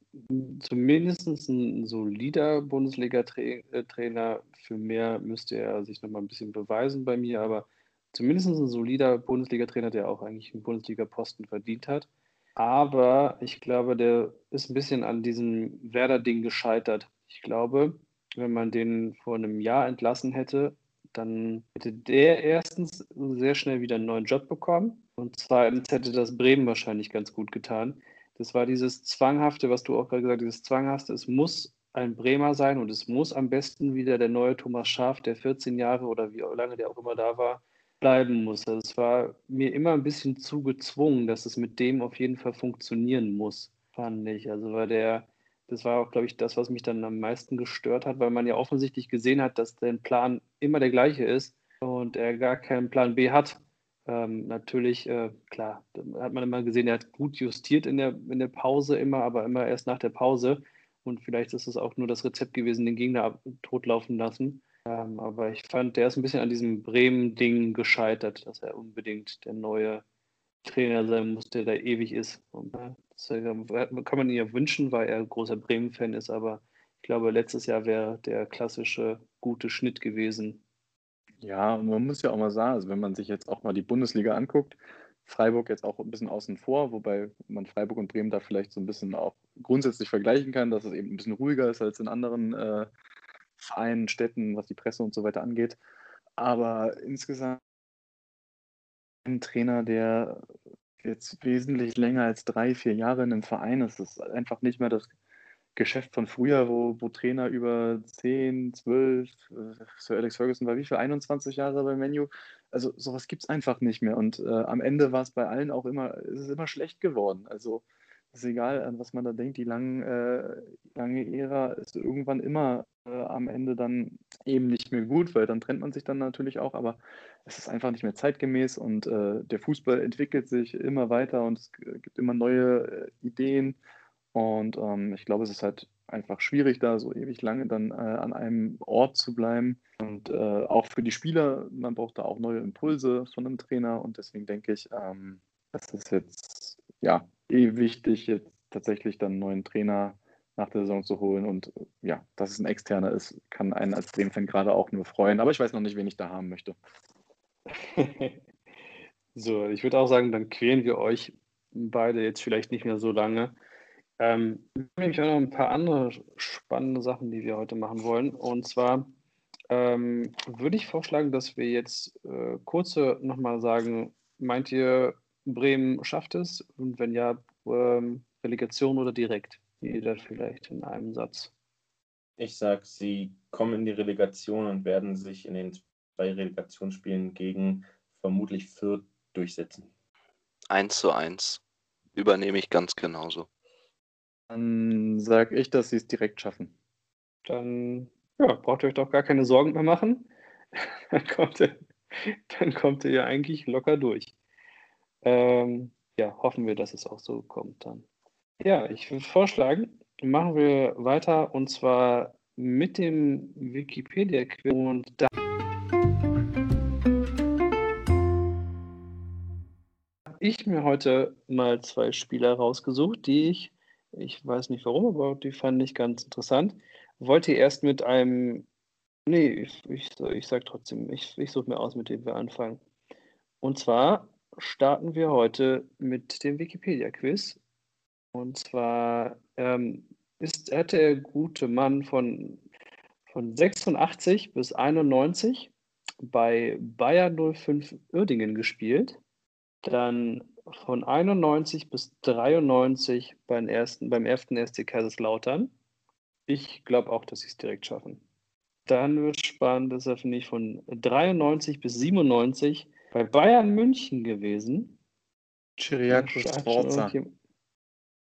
zumindest ein solider Bundesliga-Trainer. Für mehr müsste er sich noch mal ein bisschen beweisen bei mir, aber zumindest ein solider Bundesliga-Trainer, der auch eigentlich einen Bundesliga-Posten verdient hat. Aber ich glaube, der ist ein bisschen an diesem Werder-Ding gescheitert. Ich glaube, wenn man den vor einem Jahr entlassen hätte, dann hätte der erstens sehr schnell wieder einen neuen Job bekommen Und zweitens hätte das Bremen wahrscheinlich ganz gut getan. Das war dieses Zwanghafte, was du auch gerade gesagt hast, dieses Zwanghafte, es muss ein Bremer sein und es muss am besten wieder der neue Thomas Schaaf, der 14 Jahre oder wie lange der auch immer da war, bleiben muss. Also es war mir immer ein bisschen zu gezwungen, dass es mit dem auf jeden Fall funktionieren muss, fand ich. Also war der, das war auch, glaube ich, das, was mich dann am meisten gestört hat, weil man ja offensichtlich gesehen hat, dass der Plan immer der gleiche ist und er gar keinen Plan B hat. Ähm, natürlich, äh, klar, hat man immer gesehen, er hat gut justiert in der, in der Pause immer, aber immer erst nach der Pause. Und vielleicht ist es auch nur das Rezept gewesen, den Gegner totlaufen lassen. Ähm, aber ich fand, der ist ein bisschen an diesem Bremen-Ding gescheitert, dass er unbedingt der neue Trainer sein muss, der da ewig ist. Und, äh, das kann man ihn ja wünschen, weil er großer Bremen-Fan ist, aber ich glaube, letztes Jahr wäre der klassische gute Schnitt gewesen, ja, man muss ja auch mal sagen, also wenn man sich jetzt auch mal die Bundesliga anguckt, Freiburg jetzt auch ein bisschen außen vor, wobei man Freiburg und Bremen da vielleicht so ein bisschen auch grundsätzlich vergleichen kann, dass es eben ein bisschen ruhiger ist als in anderen äh, Vereinen, Städten, was die Presse und so weiter angeht. Aber insgesamt ein Trainer, der jetzt wesentlich länger als drei, vier Jahre in einem Verein ist, ist einfach nicht mehr das Geschäft von früher, wo, wo Trainer über 10, 12, äh, Sir Alex Ferguson war wie viel, 21 Jahre bei Menu. Also sowas gibt es einfach nicht mehr. Und äh, am Ende war es bei allen auch immer, ist es immer schlecht geworden. Also ist egal, an was man da denkt, die lang, äh, lange Ära ist irgendwann immer äh, am Ende dann eben nicht mehr gut, weil dann trennt man sich dann natürlich auch, aber es ist einfach nicht mehr zeitgemäß und äh, der Fußball entwickelt sich immer weiter und es gibt immer neue äh, Ideen und ähm, ich glaube, es ist halt einfach schwierig, da so ewig lange dann äh, an einem Ort zu bleiben. Und äh, auch für die Spieler, man braucht da auch neue Impulse von einem Trainer. Und deswegen denke ich, ähm, das ist jetzt ja eh wichtig, jetzt tatsächlich dann einen neuen Trainer nach der Saison zu holen. Und ja, dass es ein externer ist, kann einen als Bremen-Fan gerade auch nur freuen. Aber ich weiß noch nicht, wen ich da haben möchte. so, ich würde auch sagen, dann quälen wir euch beide jetzt vielleicht nicht mehr so lange. Ähm, wir haben nämlich auch noch ein paar andere spannende Sachen, die wir heute machen wollen. Und zwar ähm, würde ich vorschlagen, dass wir jetzt äh, kurze nochmal sagen, meint ihr, Bremen schafft es? Und wenn ja, ähm, Relegation oder direkt? Jeder vielleicht in einem Satz. Ich sage, sie kommen in die Relegation und werden sich in den zwei Relegationsspielen gegen vermutlich Fürth durchsetzen. Eins zu eins. Übernehme ich ganz genauso. Dann sage ich, dass sie es direkt schaffen. Dann ja, braucht ihr euch doch gar keine Sorgen mehr machen. dann, kommt ihr, dann kommt ihr ja eigentlich locker durch. Ähm, ja, hoffen wir, dass es auch so kommt dann. Ja, ich würde vorschlagen, machen wir weiter und zwar mit dem Wikipedia-Quiz und da habe ich mir heute mal zwei Spieler rausgesucht, die ich ich weiß nicht warum, aber die fand ich ganz interessant. Wollte erst mit einem. Nee, ich, ich, ich sag trotzdem, ich, ich suche mir aus, mit dem wir anfangen. Und zwar starten wir heute mit dem Wikipedia-Quiz. Und zwar ähm, ist, hat der gute Mann von, von 86 bis 91 bei Bayer 05 Uerdingen gespielt. Dann von 91 bis 93 beim ersten, beim ersten SC Kaiserslautern. Ich glaube auch, dass sie es direkt schaffen. Dann wird es spannend, das ist er, finde ich, von 93 bis 97 bei Bayern München gewesen. Chiriakos Forza.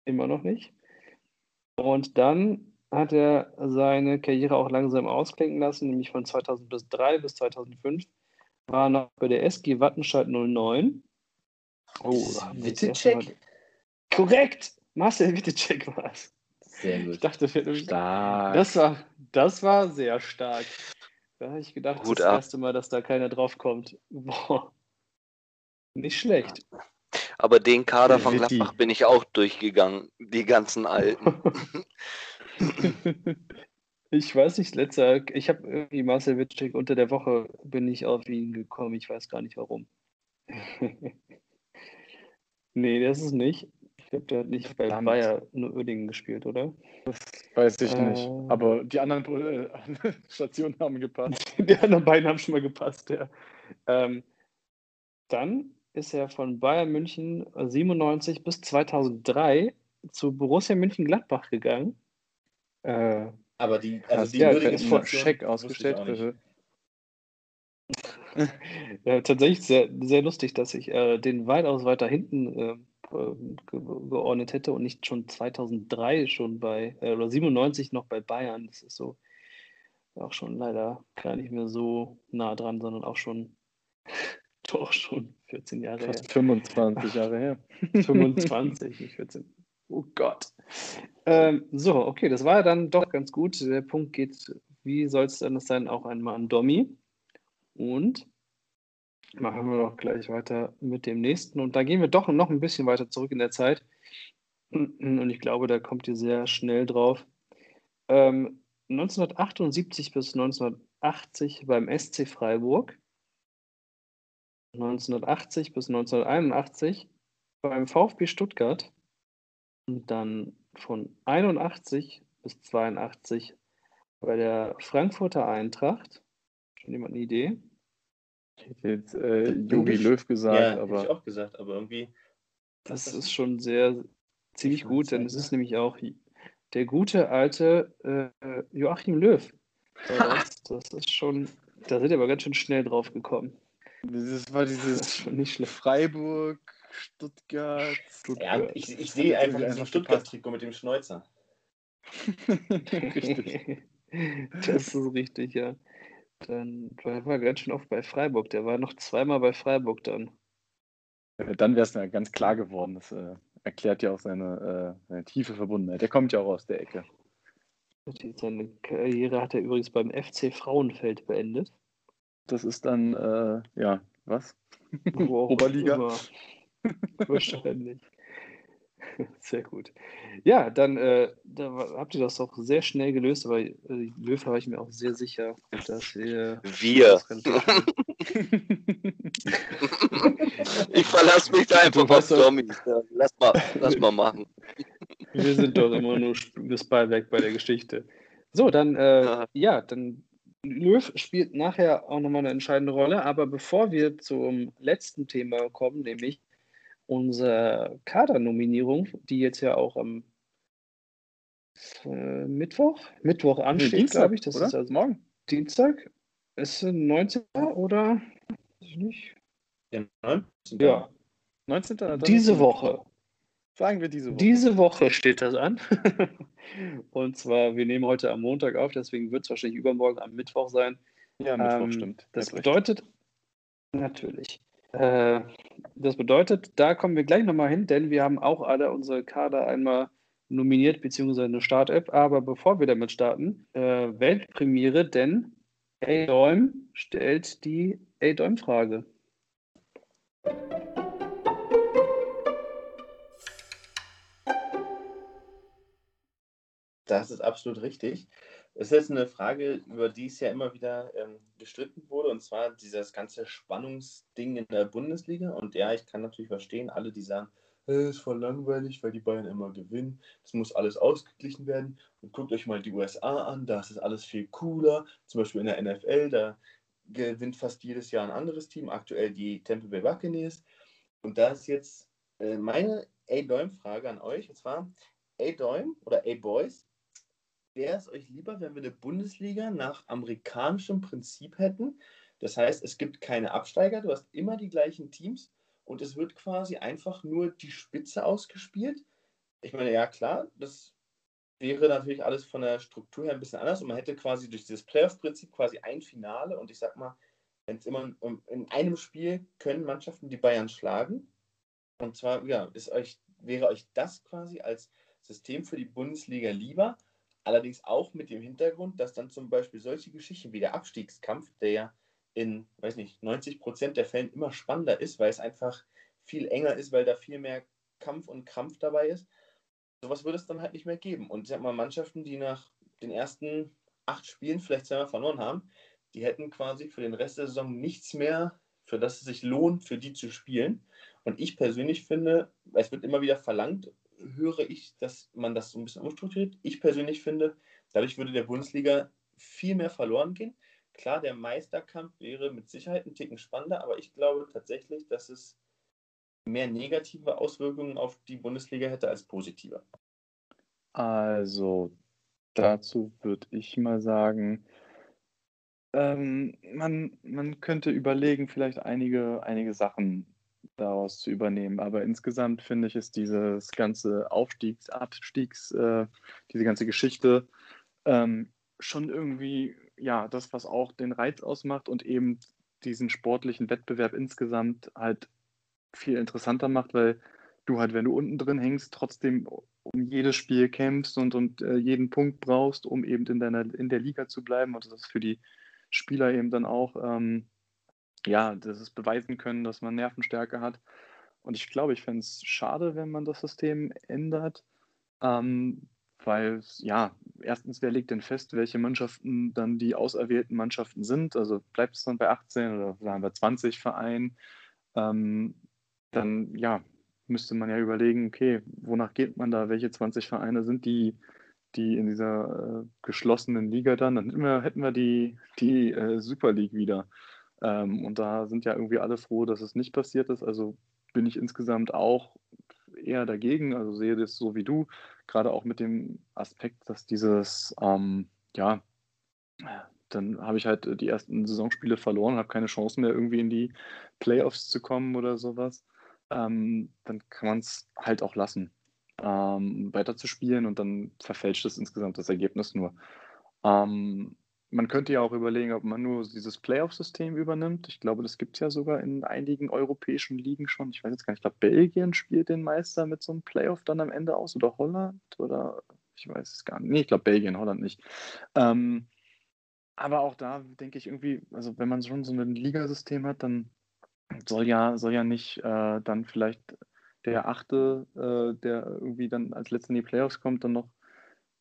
Immer noch nicht. Und dann hat er seine Karriere auch langsam ausklingen lassen, nämlich von 2003 bis 2005 war er noch bei der SG Wattenscheid 09 Oh, Wittecek? Korrekt! Marcel Wittecek war es. Sehr gut. Ich dachte, stark. Das, war, das war sehr stark. Da habe ich gedacht, gut das ab. erste Mal, dass da keiner draufkommt. Boah. Nicht schlecht. Aber den Kader von Gladbach bin ich auch durchgegangen, die ganzen alten. ich weiß nicht, letzter, ich habe irgendwie Marcel Wittcheck unter der Woche bin ich auf ihn gekommen, ich weiß gar nicht warum. Nee, das ist nicht. Ich glaube, der hat nicht bei Verdammt. Bayer nur Uerdingen gespielt, oder? Das weiß ich äh, nicht. Aber die anderen äh, Stationen haben gepasst. die anderen beiden haben schon mal gepasst, ja. Ähm, dann ist er von Bayern München 97 bis 2003 zu Borussia München-Gladbach gegangen. Äh, Aber die, also die ja, ist von Scheck ausgestellt. ja, tatsächlich sehr, sehr lustig, dass ich äh, den weitaus weiter hinten äh, äh, ge geordnet hätte und nicht schon 2003 schon bei, äh, oder 97 noch bei Bayern. Das ist so auch schon leider gar nicht mehr so nah dran, sondern auch schon, doch schon 14 Jahre her. Fast 25 Jahre her. 25, nicht 14. Oh Gott. Ähm, so, okay, das war ja dann doch ganz gut. Der Punkt geht, wie soll es denn sein, auch einmal an Domi. Und machen wir doch gleich weiter mit dem nächsten. Und da gehen wir doch noch ein bisschen weiter zurück in der Zeit. Und ich glaube, da kommt ihr sehr schnell drauf. Ähm, 1978 bis 1980 beim SC Freiburg. 1980 bis 1981 beim VfB Stuttgart. Und dann von 81 bis 82 bei der Frankfurter Eintracht. Schon jemand eine Idee? Ich hätte jetzt äh, Bin Jogi ich- Löw gesagt, ja, hätte ich aber auch gesagt, aber irgendwie. Das Das ist schon sehr ziemlich gut, denn es ne? ist nämlich auch der gute alte äh, Joachim Löw. Das, das ist schon, da sind wir aber ganz schön schnell drauf gekommen. das war Das ist dieses schon nicht schlecht. Freiburg, Stuttgart. Ja, Stuttgart. ich, ich Das sehe einfach diesen einfach Stuttgart-Trikot mit dem Schnäuzer. Richtig. Das ist richtig, ja. Dann war er ganz schön oft bei Freiburg. Der war noch zweimal bei Freiburg dann. Dann wäre es ja ganz klar geworden. Das äh, erklärt ja auch seine, äh, seine tiefe Verbundenheit. Der kommt ja auch aus der Ecke. Seine Karriere hat er übrigens beim FC Frauenfeld beendet. Das ist dann, äh, ja, was? Oberliga. Wahrscheinlich. Sehr gut. Ja, dann äh, da habt ihr das doch sehr schnell gelöst, aber äh, Löw war ich mir auch sehr sicher, dass ihr. Wir. Ich verlasse mich da einfach auf Tommy. Lass mal, lass mal machen. Wir sind doch immer nur das Beiwerk bei der Geschichte. So, dann, äh, Ja. ja, dann Löw spielt nachher auch nochmal eine entscheidende Rolle, aber bevor wir zum letzten Thema kommen, nämlich unsere Kadernominierung, die jetzt ja auch am äh, Mittwoch, Mittwoch ansteht, glaube ich. Das oder? ist also Morgen. Dienstag. Ist es 19. oder? Weiß ich nicht. Der 19. Ja, 19. Dann diese Woche. Sagen wir diese Woche. Diese Woche steht das an. Und zwar, wir nehmen heute am Montag auf, deswegen wird es wahrscheinlich übermorgen am Mittwoch sein. ja, Mittwoch Ähm, stimmt. Das bedeutet, natürlich, äh, das bedeutet, da kommen wir gleich nochmal hin, denn wir haben auch alle unsere Kader einmal nominiert, beziehungsweise eine Start-App. Aber bevor wir damit starten, äh, Weltpremiere, denn A-Däum stellt die A-Däum-Frage. Das ist absolut richtig. Das ist eine Frage, über die es ja immer wieder ähm, gestritten wurde, und zwar dieses ganze Spannungsding in der Bundesliga. Und ja, ich kann natürlich verstehen, alle, die sagen, es ist voll langweilig, weil die Bayern immer gewinnen. Das muss alles ausgeglichen werden. Und guckt euch mal die USA an, da ist es alles viel cooler. Zum Beispiel in der NFL, da gewinnt fast jedes Jahr ein anderes Team, aktuell die Tampa Bay Buccaneers. Und da ist jetzt äh, meine A-Däum-Frage an euch, und zwar A-Däum oder A-Boys, wäre es euch lieber, wenn wir eine Bundesliga nach amerikanischem Prinzip hätten? Das heißt, es gibt keine Absteiger, du hast immer die gleichen Teams und es wird quasi einfach nur die Spitze ausgespielt. Ich meine, ja klar, das wäre natürlich alles von der Struktur her ein bisschen anders und man hätte quasi durch dieses Playoff-Prinzip quasi ein Finale und ich sag mal, wenn es immer um, in einem Spiel können Mannschaften die Bayern schlagen. Und zwar, ja, ist euch, wäre euch das quasi als System für die Bundesliga lieber, allerdings auch mit dem Hintergrund, dass dann zum Beispiel solche Geschichten wie der Abstiegskampf, der ja in, weiß nicht, 90 Prozent der Fällen immer spannender ist, weil es einfach viel enger ist, weil da viel mehr Kampf und Krampf dabei ist. Sowas würde es dann halt nicht mehr geben. Und ich sag mal, Mannschaften, die nach den ersten acht Spielen vielleicht zweimal verloren haben, die hätten quasi für den Rest der Saison nichts mehr, für das es sich lohnt, für die zu spielen. Und ich persönlich finde, es wird immer wieder verlangt, höre ich, dass man das so ein bisschen umstrukturiert. Ich persönlich finde, dadurch würde der Bundesliga viel mehr verloren gehen. Klar, der Meisterkampf wäre mit Sicherheit ein Ticken spannender, aber ich glaube tatsächlich, dass es mehr negative Auswirkungen auf die Bundesliga hätte als positive? Also, dazu würde ich mal sagen, ähm, man, man könnte überlegen, vielleicht einige, einige Sachen daraus zu übernehmen. Aber insgesamt finde ich, ist dieses ganze Aufstiegs-, Abstiegs-, äh, diese ganze Geschichte ähm, schon irgendwie, ja, das, was auch den Reiz ausmacht und eben diesen sportlichen Wettbewerb insgesamt halt viel interessanter macht, weil du halt, wenn du unten drin hängst, trotzdem um jedes Spiel kämpfst und, und äh, jeden Punkt brauchst, um eben in, deiner, in der Liga zu bleiben. Und das ist für die Spieler eben dann auch, ähm, ja, das ist beweisen können, dass man Nervenstärke hat. Und ich glaube, ich fände es schade, wenn man das System ändert, ähm, weil, ja, erstens, wer legt denn fest, welche Mannschaften dann die auserwählten Mannschaften sind? Also bleibt es dann bei 18 oder sagen wir 20 Vereinen? Ähm, dann, ja, müsste man ja überlegen, okay, wonach geht man da? Welche 20 Vereine sind die, die in dieser äh, geschlossenen Liga dann? Dann hätten wir, hätten wir die, die äh, Super League wieder. Ähm, und da sind ja irgendwie alle froh, dass es nicht passiert ist. Also bin ich insgesamt auch eher dagegen, also sehe das so wie du, gerade auch mit dem Aspekt, dass dieses, ähm, ja, dann habe ich halt die ersten Saisonspiele verloren, habe keine Chance mehr irgendwie in die Playoffs zu kommen oder sowas ähm, dann kann man es halt auch lassen, ähm, weiter zu spielen und dann verfälscht es insgesamt das Ergebnis nur. Ähm, man könnte ja auch überlegen, ob man nur dieses Playoff-System übernimmt. Ich glaube, das gibt es ja sogar in einigen europäischen Ligen schon. Ich weiß jetzt gar nicht, ich glaube, Belgien spielt den Meister mit so einem Playoff dann am Ende aus oder Holland oder ich weiß es gar nicht. Nee, ich glaube Belgien, Holland nicht. Ähm, aber auch da denke ich irgendwie, also wenn man schon so ein Ligasystem hat, dann soll ja, soll ja nicht äh, dann vielleicht der Achte, äh, der irgendwie dann als letzter in die Playoffs kommt, dann noch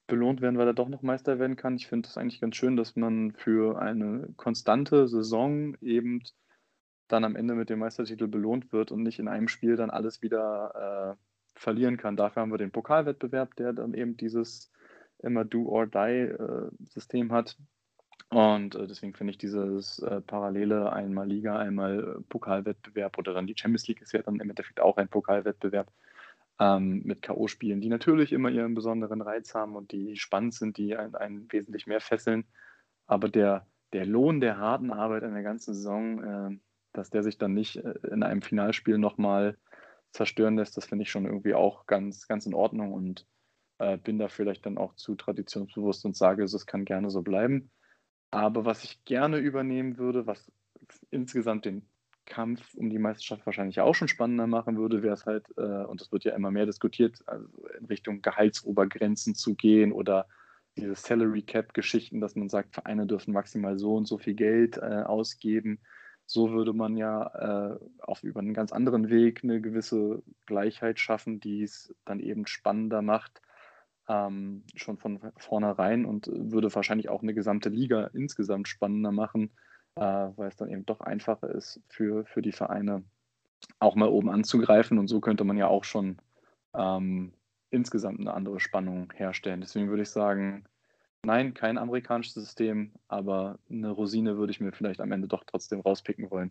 belohnt werden, weil er doch noch Meister werden kann. Ich finde das eigentlich ganz schön, dass man für eine konstante Saison eben dann am Ende mit dem Meistertitel belohnt wird und nicht in einem Spiel dann alles wieder äh, verlieren kann. Dafür haben wir den Pokalwettbewerb, der dann eben dieses immer Do-or-Die-System äh, hat. Und äh, deswegen finde ich dieses äh, parallele einmal Liga, einmal Pokalwettbewerb oder dann die Champions League ist ja dann im Endeffekt auch ein Pokalwettbewerb ähm, mit K.O.-Spielen, die natürlich immer ihren besonderen Reiz haben und die spannend sind, die einen, einen wesentlich mehr fesseln. Aber der, der Lohn der harten Arbeit in der ganzen Saison, äh, dass der sich dann nicht äh, in einem Finalspiel nochmal zerstören lässt, das finde ich schon irgendwie auch ganz, ganz in Ordnung und äh, bin da vielleicht dann auch zu traditionsbewusst und sage, es kann gerne so bleiben. Aber was ich gerne übernehmen würde, was insgesamt den Kampf um die Meisterschaft wahrscheinlich auch schon spannender machen würde, wäre es halt, äh, und das wird ja immer mehr diskutiert, also in Richtung Gehaltsobergrenzen zu gehen oder diese Salary Cap-Geschichten, dass man sagt, Vereine dürfen maximal so und so viel Geld äh, ausgeben. So würde man ja äh, auch über einen ganz anderen Weg eine gewisse Gleichheit schaffen, die es dann eben spannender macht, ähm, schon von vornherein und würde wahrscheinlich auch eine gesamte Liga insgesamt spannender machen, äh, weil es dann eben doch einfacher ist für, für die Vereine auch mal oben anzugreifen und so könnte man ja auch schon ähm, insgesamt eine andere Spannung herstellen. Deswegen würde ich sagen, nein, kein amerikanisches System, aber eine Rosine würde ich mir vielleicht am Ende doch trotzdem rauspicken wollen.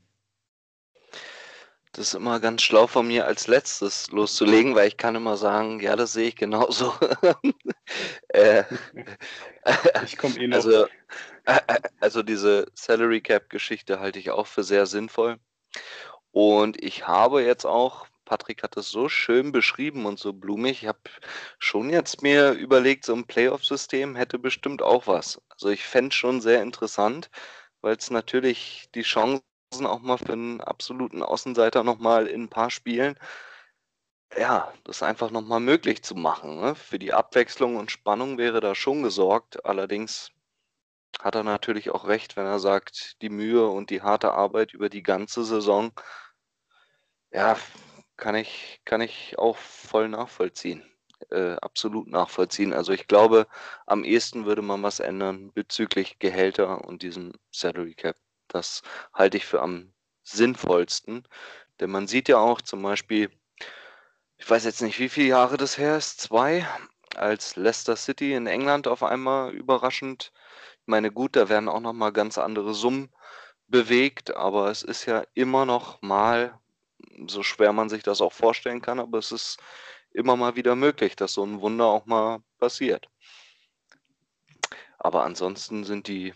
Das ist immer ganz schlau von mir, als letztes loszulegen, weil ich kann immer sagen, ja, das sehe ich genauso. äh, ich komme eh noch. Also, äh, also diese Salary Cap-Geschichte halte ich auch für sehr sinnvoll. Und ich habe jetzt auch, Patrick hat es so schön beschrieben und so blumig, ich habe schon jetzt mir überlegt, so ein Playoff-System hätte bestimmt auch was. Also ich fände es schon sehr interessant, weil es natürlich die Chance auch mal für einen absoluten Außenseiter nochmal in ein paar Spielen, ja, das einfach nochmal möglich zu machen. Ne? Für die Abwechslung und Spannung wäre da schon gesorgt. Allerdings hat er natürlich auch recht, wenn er sagt, die Mühe und die harte Arbeit über die ganze Saison, ja, kann ich, kann ich auch voll nachvollziehen. Äh, absolut nachvollziehen. Also ich glaube, am ehesten würde man was ändern bezüglich Gehälter und diesem Salary Cap. Das halte ich für am sinnvollsten. Denn man sieht ja auch zum Beispiel, ich weiß jetzt nicht, wie viele Jahre das her ist, zwei, als Leicester City in England auf einmal überraschend. Ich meine, gut, da werden auch nochmal ganz andere Summen bewegt, aber es ist ja immer noch mal so schwer man sich das auch vorstellen kann, aber es ist immer mal wieder möglich, dass so ein Wunder auch mal passiert. Aber ansonsten sind die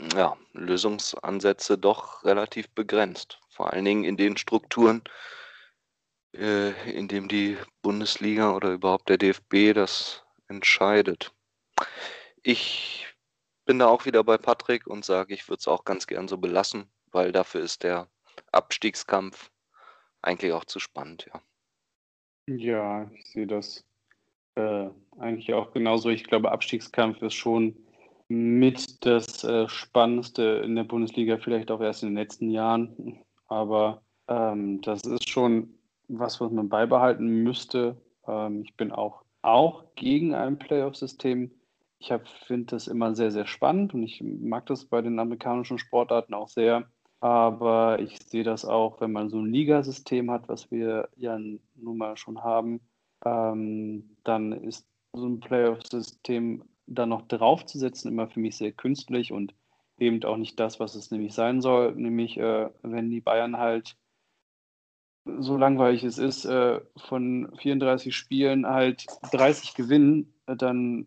ja, Lösungsansätze doch relativ begrenzt. Vor allen Dingen in den Strukturen, äh, in denen die Bundesliga oder überhaupt der DFB das entscheidet. Ich bin da auch wieder bei Patrick und sage, ich würde es auch ganz gern so belassen, weil dafür ist der Abstiegskampf eigentlich auch zu spannend, ja. Ja, ich sehe das äh, eigentlich auch genauso. Ich glaube, Abstiegskampf ist schon mit das äh, Spannendste in der Bundesliga, vielleicht auch erst in den letzten Jahren. Aber ähm, das ist schon was, was man beibehalten müsste. Ähm, ich bin auch, auch gegen ein Playoff-System. Ich finde das immer sehr, sehr spannend und ich mag das bei den amerikanischen Sportarten auch sehr. Aber ich sehe das auch, wenn man so ein Ligasystem hat, was wir ja nun mal schon haben, ähm, dann ist so ein Playoff-System da noch draufzusetzen immer für mich sehr künstlich und eben auch nicht das, was es nämlich sein soll. Nämlich, äh, wenn die Bayern halt so langweilig es ist, äh, von 34 Spielen halt 30 gewinnen, äh, dann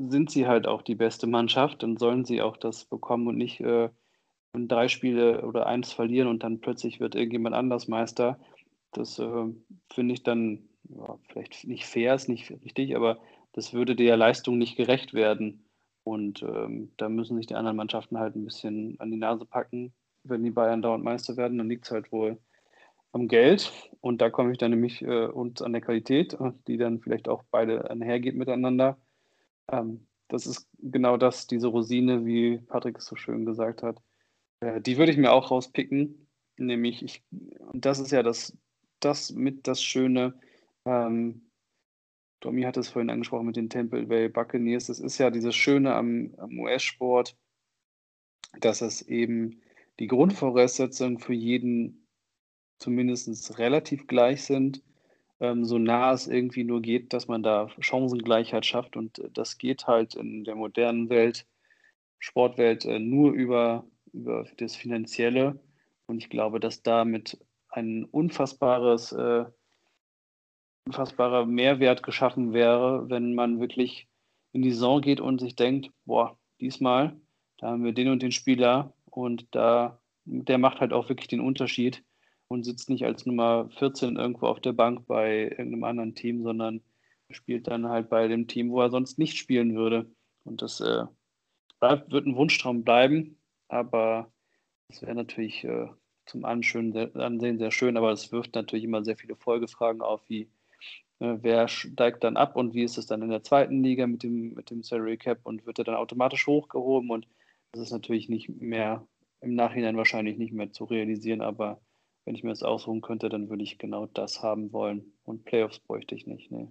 sind sie halt auch die beste Mannschaft, dann sollen sie auch das bekommen und nicht äh, drei Spiele oder eins verlieren und dann plötzlich wird irgendjemand anders Meister. Das äh, finde ich dann ja, vielleicht nicht fair, ist nicht richtig, aber das würde der Leistung nicht gerecht werden. Und ähm, da müssen sich die anderen Mannschaften halt ein bisschen an die Nase packen. Wenn die Bayern dauernd Meister werden, dann liegt es halt wohl am Geld. Und da komme ich dann nämlich äh, und an der Qualität, die dann vielleicht auch beide einhergeht miteinander. Ähm, das ist genau das, diese Rosine, wie Patrick es so schön gesagt hat. Äh, die würde ich mir auch rauspicken. Nämlich, ich, und das ist ja das, das mit das Schöne. Ähm, Domi hat es vorhin angesprochen mit den Temple Bay Buccaneers. Das ist ja dieses Schöne am, am US-Sport, dass es eben die Grundvoraussetzungen für jeden zumindest relativ gleich sind ähm, so nah es irgendwie nur geht, dass man da Chancengleichheit schafft. Und äh, das geht halt in der modernen Welt, Sportwelt, äh, nur über, über das Finanzielle. Und ich glaube, dass damit ein unfassbares, äh, unfassbarer Mehrwert geschaffen wäre, wenn man wirklich in die Saison geht und sich denkt, boah, diesmal, da haben wir den und den Spieler und da, der macht halt auch wirklich den Unterschied und sitzt nicht als Nummer 14 irgendwo auf der Bank bei irgendeinem anderen Team, sondern spielt dann halt bei dem Team, wo er sonst nicht spielen würde. Und das äh, bleibt, wird ein Wunschtraum bleiben, aber das wäre natürlich äh, zum Ansehen sehr schön, aber es wirft natürlich immer sehr viele Folgefragen auf, wie wer steigt dann ab und wie ist es dann in der zweiten Liga mit dem, mit dem Salary Cap und wird er dann automatisch hochgehoben und das ist natürlich nicht mehr im Nachhinein wahrscheinlich nicht mehr zu realisieren, aber wenn ich mir das ausruhen könnte, dann würde ich genau das haben wollen. Und Playoffs bräuchte ich nicht, nee.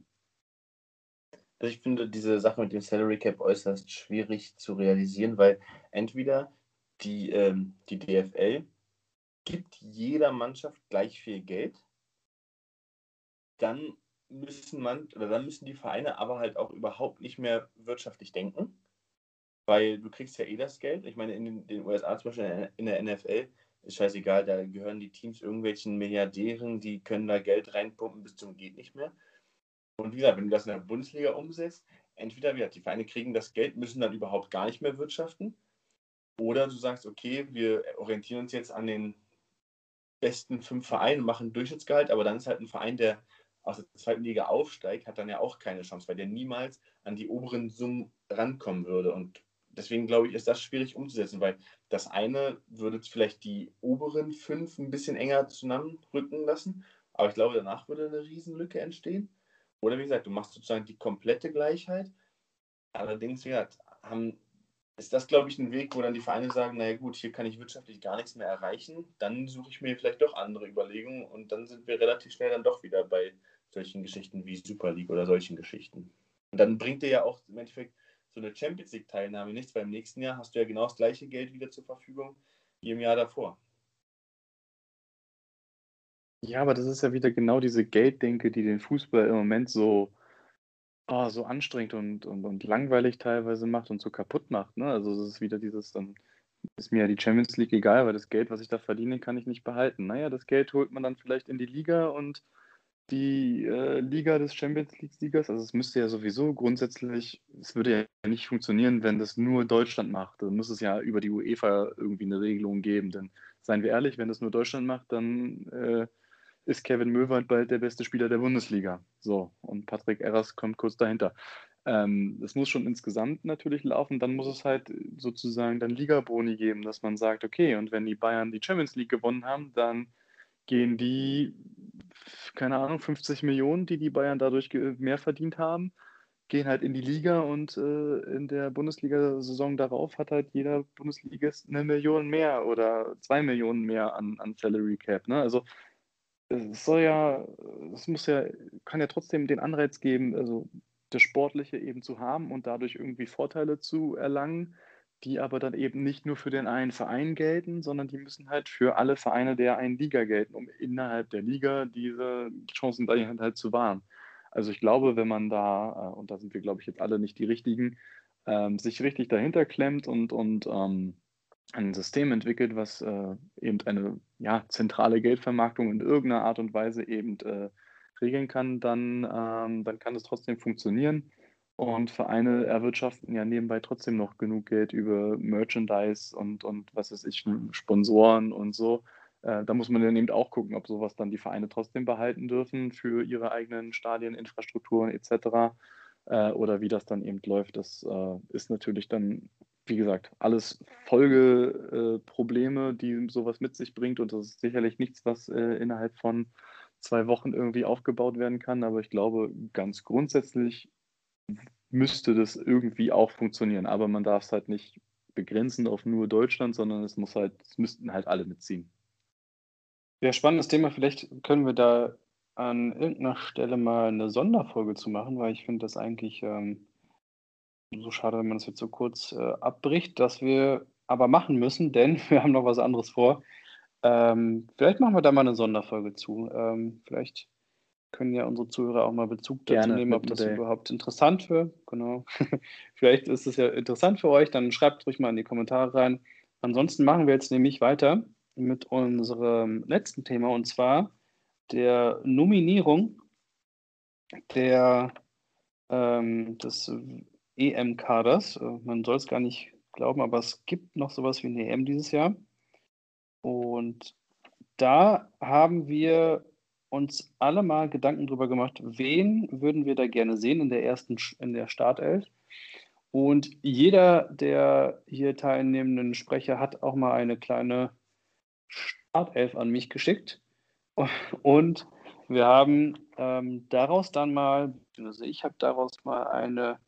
Also ich finde diese Sache mit dem Salary Cap äußerst schwierig zu realisieren, weil entweder die, ähm, die DFL gibt jeder Mannschaft gleich viel Geld, dann müssen man oder dann müssen die Vereine aber halt auch überhaupt nicht mehr wirtschaftlich denken, weil du kriegst ja eh das Geld. Ich meine, in den, USA zum Beispiel in der NFL ist scheißegal, da gehören die Teams irgendwelchen Milliardären, die können da Geld reinpumpen bis zum geht nicht mehr. Und wie gesagt, wenn du das in der Bundesliga umsetzt, entweder wie die Vereine kriegen das Geld, müssen dann überhaupt gar nicht mehr wirtschaften, oder du sagst, okay, wir orientieren uns jetzt an den besten fünf Vereinen, machen Durchschnittsgehalt, aber dann ist halt ein Verein, der aus der zweiten Liga aufsteigt, hat dann ja auch keine Chance, weil der niemals an die oberen Summen rankommen würde. Und deswegen glaube ich, ist das schwierig umzusetzen, weil das eine würde vielleicht die oberen fünf ein bisschen enger zusammenrücken lassen, aber ich glaube, danach würde eine Riesenlücke entstehen. Oder wie gesagt, du machst sozusagen die komplette Gleichheit. Allerdings, wie gesagt, haben, ist das, glaube ich, ein Weg, wo dann die Vereine sagen, naja gut, hier kann ich wirtschaftlich gar nichts mehr erreichen. Dann suche ich mir vielleicht doch andere Überlegungen und dann sind wir relativ schnell dann doch wieder bei solchen Geschichten wie Super League oder solchen Geschichten. Und dann bringt dir ja auch im Endeffekt so eine Champions League-Teilnahme nichts, weil im nächsten Jahr hast du ja genau das gleiche Geld wieder zur Verfügung wie im Jahr davor. Ja, aber das ist ja wieder genau diese Gelddenke, die den Fußball im Moment so, oh, so anstrengend und, und, und langweilig teilweise macht und so kaputt macht. Ne? Also es ist wieder dieses, dann ist mir ja die Champions League egal, weil das Geld, was ich da verdiene, kann ich nicht behalten. Naja, das Geld holt man dann vielleicht in die Liga und die äh, Liga des Champions League-Siegers, also es müsste ja sowieso grundsätzlich, es würde ja nicht funktionieren, wenn das nur Deutschland macht. Dann muss es ja über die UEFA irgendwie eine Regelung geben. Denn seien wir ehrlich, wenn das nur Deutschland macht, dann äh, ist Kevin Möwald bald der beste Spieler der Bundesliga. So, und Patrick Erras kommt kurz dahinter. Ähm, das muss schon insgesamt natürlich laufen. Dann muss es halt sozusagen dann Liga-Boni geben, dass man sagt, okay, und wenn die Bayern die Champions League gewonnen haben, dann gehen die, keine Ahnung, 50 Millionen, die die Bayern dadurch mehr verdient haben, gehen halt in die Liga und äh, in der Bundesliga-Saison darauf hat halt jeder Bundesligist eine Million mehr oder zwei Millionen mehr an, an Salary Cap. Ne? Also es soll ja, es muss ja, kann ja trotzdem den Anreiz geben, also das Sportliche eben zu haben und dadurch irgendwie Vorteile zu erlangen, die aber dann eben nicht nur für den einen Verein gelten, sondern die müssen halt für alle Vereine der einen Liga gelten, um innerhalb der Liga diese Chancen halt zu wahren. Also ich glaube, wenn man da, äh, und da sind wir, glaube ich, jetzt alle nicht die richtigen, ähm, sich richtig dahinter klemmt und, und ähm, ein System entwickelt, was äh, eben eine ja, zentrale Geldvermarktung in irgendeiner Art und Weise eben äh, regeln kann, dann, ähm, dann kann es trotzdem funktionieren. Und Vereine erwirtschaften ja nebenbei trotzdem noch genug Geld über Merchandise und, und was weiß ich, Sponsoren und so. Äh, da muss man dann eben auch gucken, ob sowas dann die Vereine trotzdem behalten dürfen für ihre eigenen Stadien, Infrastrukturen etc. Äh, oder wie das dann eben läuft. Das äh, ist natürlich dann, wie gesagt, alles Folgeprobleme, die sowas mit sich bringt. Und das ist sicherlich nichts, was innerhalb von zwei Wochen irgendwie aufgebaut werden kann. Aber ich glaube, ganz grundsätzlich müsste das irgendwie auch funktionieren. Aber man darf es halt nicht begrenzen auf nur Deutschland, sondern es muss halt, es müssten halt alle mitziehen. Ja, spannendes Thema. Vielleicht können wir da an irgendeiner Stelle mal eine Sonderfolge zu machen, weil ich finde das eigentlich ähm, so schade, wenn man das jetzt so kurz äh, abbricht, dass wir aber machen müssen, denn wir haben noch was anderes vor. Ähm, vielleicht machen wir da mal eine Sonderfolge zu. Ähm, vielleicht können ja unsere Zuhörer auch mal Bezug dazu Gerne, nehmen, ob das Day. überhaupt interessant wird. Genau. vielleicht ist es ja interessant für euch, dann schreibt ruhig mal in die Kommentare rein. Ansonsten machen wir jetzt nämlich weiter mit unserem letzten Thema und zwar der Nominierung der, ähm, des EM-Kaders. Äh, man soll es gar nicht glauben, aber es gibt noch sowas wie eine EM dieses Jahr. Und da haben wir uns alle mal Gedanken darüber gemacht, wen würden wir da gerne sehen in der ersten, in der Startelf. Und jeder der hier teilnehmenden Sprecher hat auch mal eine kleine Startelf an mich geschickt. Und wir haben ähm, daraus dann mal, also ich habe daraus mal eine,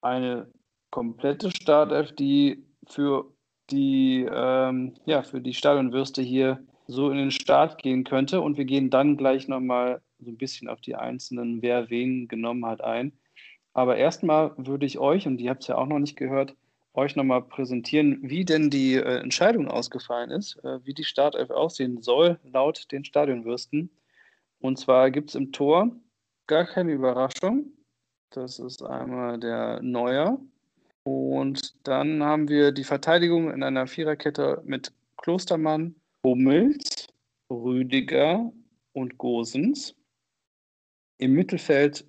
eine komplette Startelf, die für die, ähm, ja, für die Stadionwürste hier so in den Start gehen könnte. Und wir gehen dann gleich nochmal so ein bisschen auf die einzelnen, wer wen genommen hat, ein. Aber erstmal würde ich euch, und ihr habt es ja auch noch nicht gehört, euch nochmal präsentieren, wie denn die äh, Entscheidung ausgefallen ist, äh, wie die Startelf aussehen soll, laut den Stadionwürsten. Und zwar gibt es im Tor gar keine Überraschung. Das ist einmal der Neuer, und dann haben wir die Verteidigung in einer Viererkette mit Klostermann, Hummels, Rüdiger und Gosens. Im Mittelfeld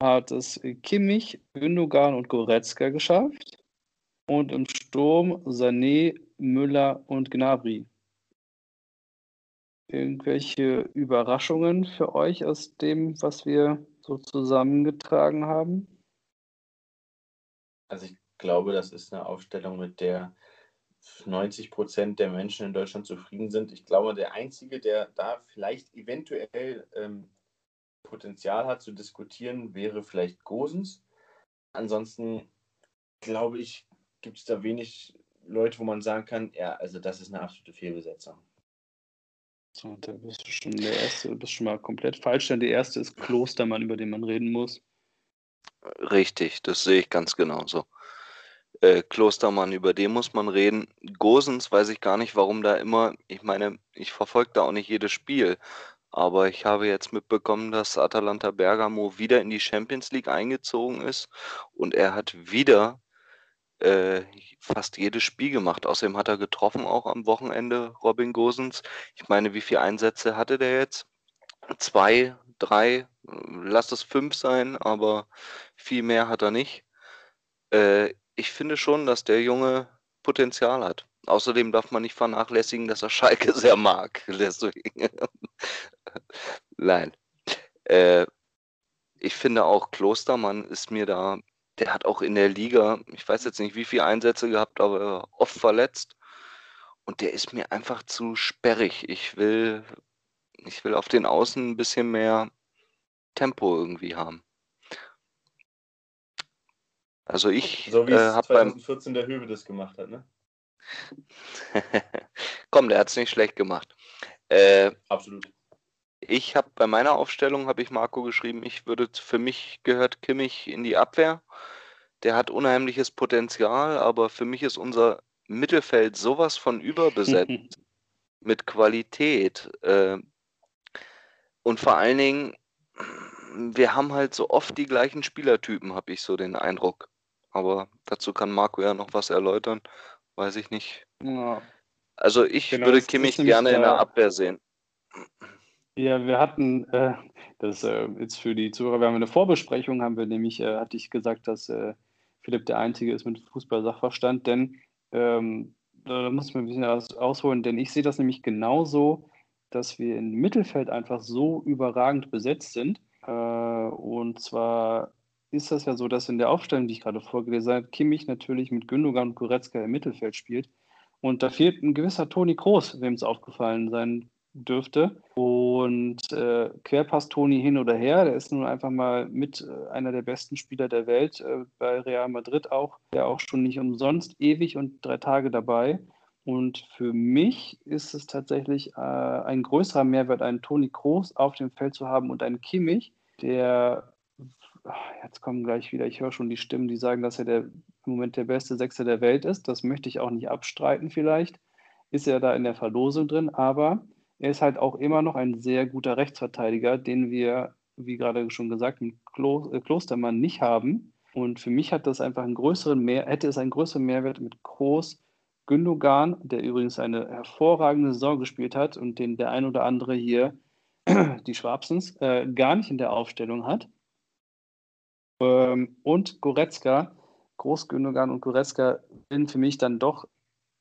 hat es Kimmich, Gündogan und Goretzka geschafft. Und im Sturm Sané, Müller und Gnabry. Irgendwelche Überraschungen für euch aus dem, was wir so zusammengetragen haben? Also ich glaube, das ist eine Aufstellung, mit der 90 Prozent der Menschen in Deutschland zufrieden sind. Ich glaube, der Einzige, der da vielleicht eventuell ähm, Potenzial hat zu diskutieren, wäre vielleicht Gosens. Ansonsten glaube ich, gibt es da wenig Leute, wo man sagen kann, ja, also das ist eine absolute Fehlbesetzung. So, da bist du schon der Erste, bist schon mal komplett falsch, denn der Erste ist Klostermann, über den man reden muss. Richtig, das sehe ich ganz genauso äh, Klostermann, über den muss man reden. Gosens weiß ich gar nicht, warum da immer, ich meine, ich verfolge da auch nicht jedes Spiel, aber ich habe jetzt mitbekommen, dass Atalanta Bergamo wieder in die Champions League eingezogen ist und er hat wieder äh, fast jedes Spiel gemacht. Außerdem hat er getroffen auch am Wochenende, Robin Gosens. Ich meine, wie viele Einsätze hatte der jetzt? Zwei, drei, lass es fünf sein, aber viel mehr hat er nicht. Äh, ich finde schon, dass der Junge Potenzial hat. Außerdem darf man nicht vernachlässigen, dass er Schalke sehr mag. Deswegen. Nein. Äh, ich finde auch Klostermann ist mir da, der hat auch in der Liga, ich weiß jetzt nicht, wie viele Einsätze gehabt, aber oft verletzt. Und der ist mir einfach zu sperrig. Ich will, ich will auf den Außen ein bisschen mehr Tempo irgendwie haben. Also ich So wie äh, es habe beim 2014 der Höwe das gemacht hat, ne? Komm, der hat es nicht schlecht gemacht. Äh, Absolut. ich habe bei meiner Aufstellung habe ich Marco geschrieben, ich würde für mich gehört Kimmich in die Abwehr. Der hat unheimliches Potenzial, aber für mich ist unser Mittelfeld sowas von überbesetzt mit Qualität. Äh, und vor allen Dingen, wir haben halt so oft die gleichen Spielertypen, habe ich so den Eindruck. Aber dazu kann Marco ja noch was erläutern. Weiß ich nicht. Ja. Also ich Genau, würde Kimmich gerne in der der- Abwehr sehen. Ja, wir hatten, äh, das äh, jetzt für die Zuhörer, wir haben eine Vorbesprechung, haben wir nämlich, äh, hatte ich gesagt, dass äh, Philipp der Einzige ist mit Fußball-Sachverstand, denn ähm, da muss man ein bisschen aus, ausholen, denn ich sehe das nämlich genauso, dass wir im Mittelfeld einfach so überragend besetzt sind. Äh, und zwar ist das ja so, dass in der Aufstellung, die ich gerade vorgelesen habe, Kimmich natürlich mit Gündogan und Goretzka im Mittelfeld spielt. Und da fehlt ein gewisser Toni Kroos, wem es aufgefallen sein dürfte. Und äh, Querpass Toni hin oder her, der ist nun einfach mal mit äh, einer der besten Spieler der Welt, äh, bei Real Madrid auch, der auch schon nicht umsonst ewig und drei Tage dabei. Und für mich ist es tatsächlich äh, ein größerer Mehrwert, einen Toni Kroos auf dem Feld zu haben und einen Kimmich, der, jetzt kommen gleich wieder, ich höre schon die Stimmen, die sagen, dass er der, im Moment der beste Sechser der Welt ist. Das möchte ich auch nicht abstreiten vielleicht. Ist er da in der Verlosung drin, aber er ist halt auch immer noch ein sehr guter Rechtsverteidiger, den wir, wie gerade schon gesagt, mit Klo äh, Klostermann nicht haben. Und für mich hat das einfach einen größeren Mehr, hätte es einen größeren Mehrwert mit Kroos, Gündogan, der übrigens eine hervorragende Saison gespielt hat und den der ein oder andere hier, die Schwabsens, äh, gar nicht in der Aufstellung hat. Ähm, und Goretzka, Groß Gündogan und Goretzka sind für mich dann doch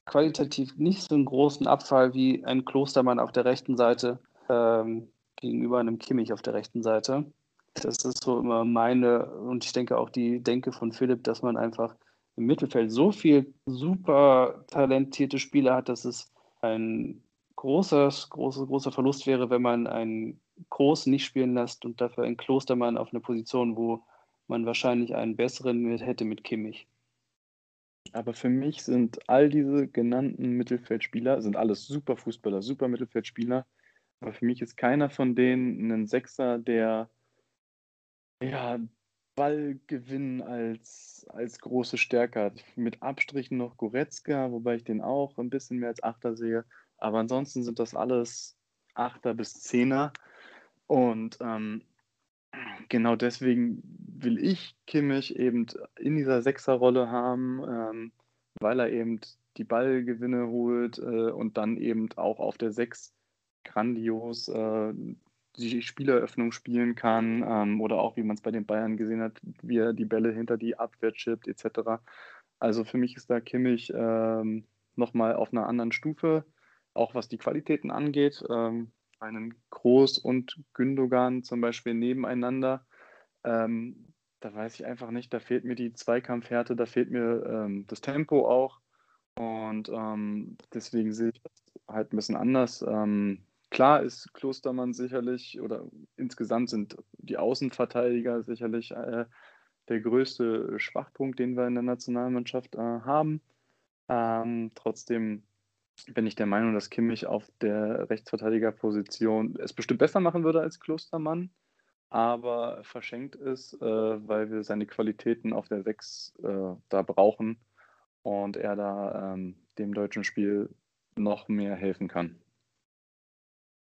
qualitativ nicht so einen großen Abfall wie ein Klostermann auf der rechten Seite ähm, gegenüber einem Kimmich auf der rechten Seite. Das ist so immer meine und ich denke auch die Denke von Philipp, dass man einfach im Mittelfeld so viel super talentierte Spieler hat, dass es ein großes, großes, großer Verlust wäre, wenn man einen Groß nicht spielen lässt und dafür einen Klostermann auf eine Position, wo man wahrscheinlich einen besseren mit, hätte mit Kimmich. Aber für mich sind all diese genannten Mittelfeldspieler, sind alles super Fußballer, super Mittelfeldspieler. Aber für mich ist keiner von denen ein Sechser, der ja, Ballgewinn als, als große Stärke hat. Mit Abstrichen noch Goretzka, wobei ich den auch ein bisschen mehr als Achter sehe. Aber ansonsten sind das alles Achter bis Zehner. Und ähm, genau deswegen will ich Kimmich eben in dieser Sechserrolle haben, ähm, weil er eben die Ballgewinne holt äh, und dann eben auch auf der Sechs grandios äh, die Spieleröffnung spielen kann ähm, oder auch, wie man es bei den Bayern gesehen hat, wie er die Bälle hinter die Abwehr chippt etc. Also für mich ist da Kimmich ähm, nochmal auf einer anderen Stufe, auch was die Qualitäten angeht. Ähm, einen Groß und Gündogan zum Beispiel nebeneinander. Ähm, da weiß ich einfach nicht, da fehlt mir die Zweikampfhärte, da fehlt mir ähm, das Tempo auch. Und ähm, deswegen sehe ich das halt ein bisschen anders. Ähm, klar ist Klostermann sicherlich, oder insgesamt sind die Außenverteidiger sicherlich äh, der größte Schwachpunkt, den wir in der Nationalmannschaft äh, haben. Ähm, trotzdem bin ich der Meinung, dass Kimmich auf der Rechtsverteidigerposition es bestimmt besser machen würde als Klostermann, aber verschenkt ist, äh, weil wir seine Qualitäten auf der 6 äh, da brauchen und er da ähm, dem deutschen Spiel noch mehr helfen kann.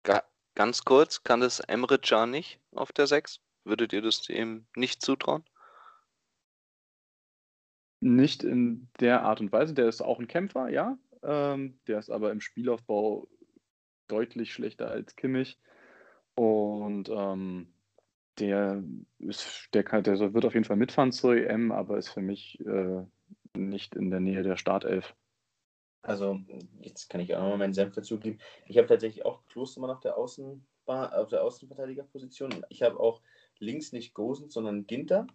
Ga ganz kurz, kann das Emre Can nicht auf der 6? Würdet ihr das ihm nicht zutrauen? nicht in der Art und Weise. Der ist auch ein Kämpfer, ja. Ähm, der ist aber im Spielaufbau deutlich schlechter als Kimmich. Und ähm, der, ist, der, kann, der wird auf jeden Fall mitfahren zur EM, aber ist für mich äh, nicht in der Nähe der Startelf. Also, jetzt kann ich auch nochmal meinen Senf dazugeben. Ich habe tatsächlich auch Klostermann auf der, Außenbar, auf der Außenverteidigerposition. Ich habe auch links nicht Gosens, sondern Ginter.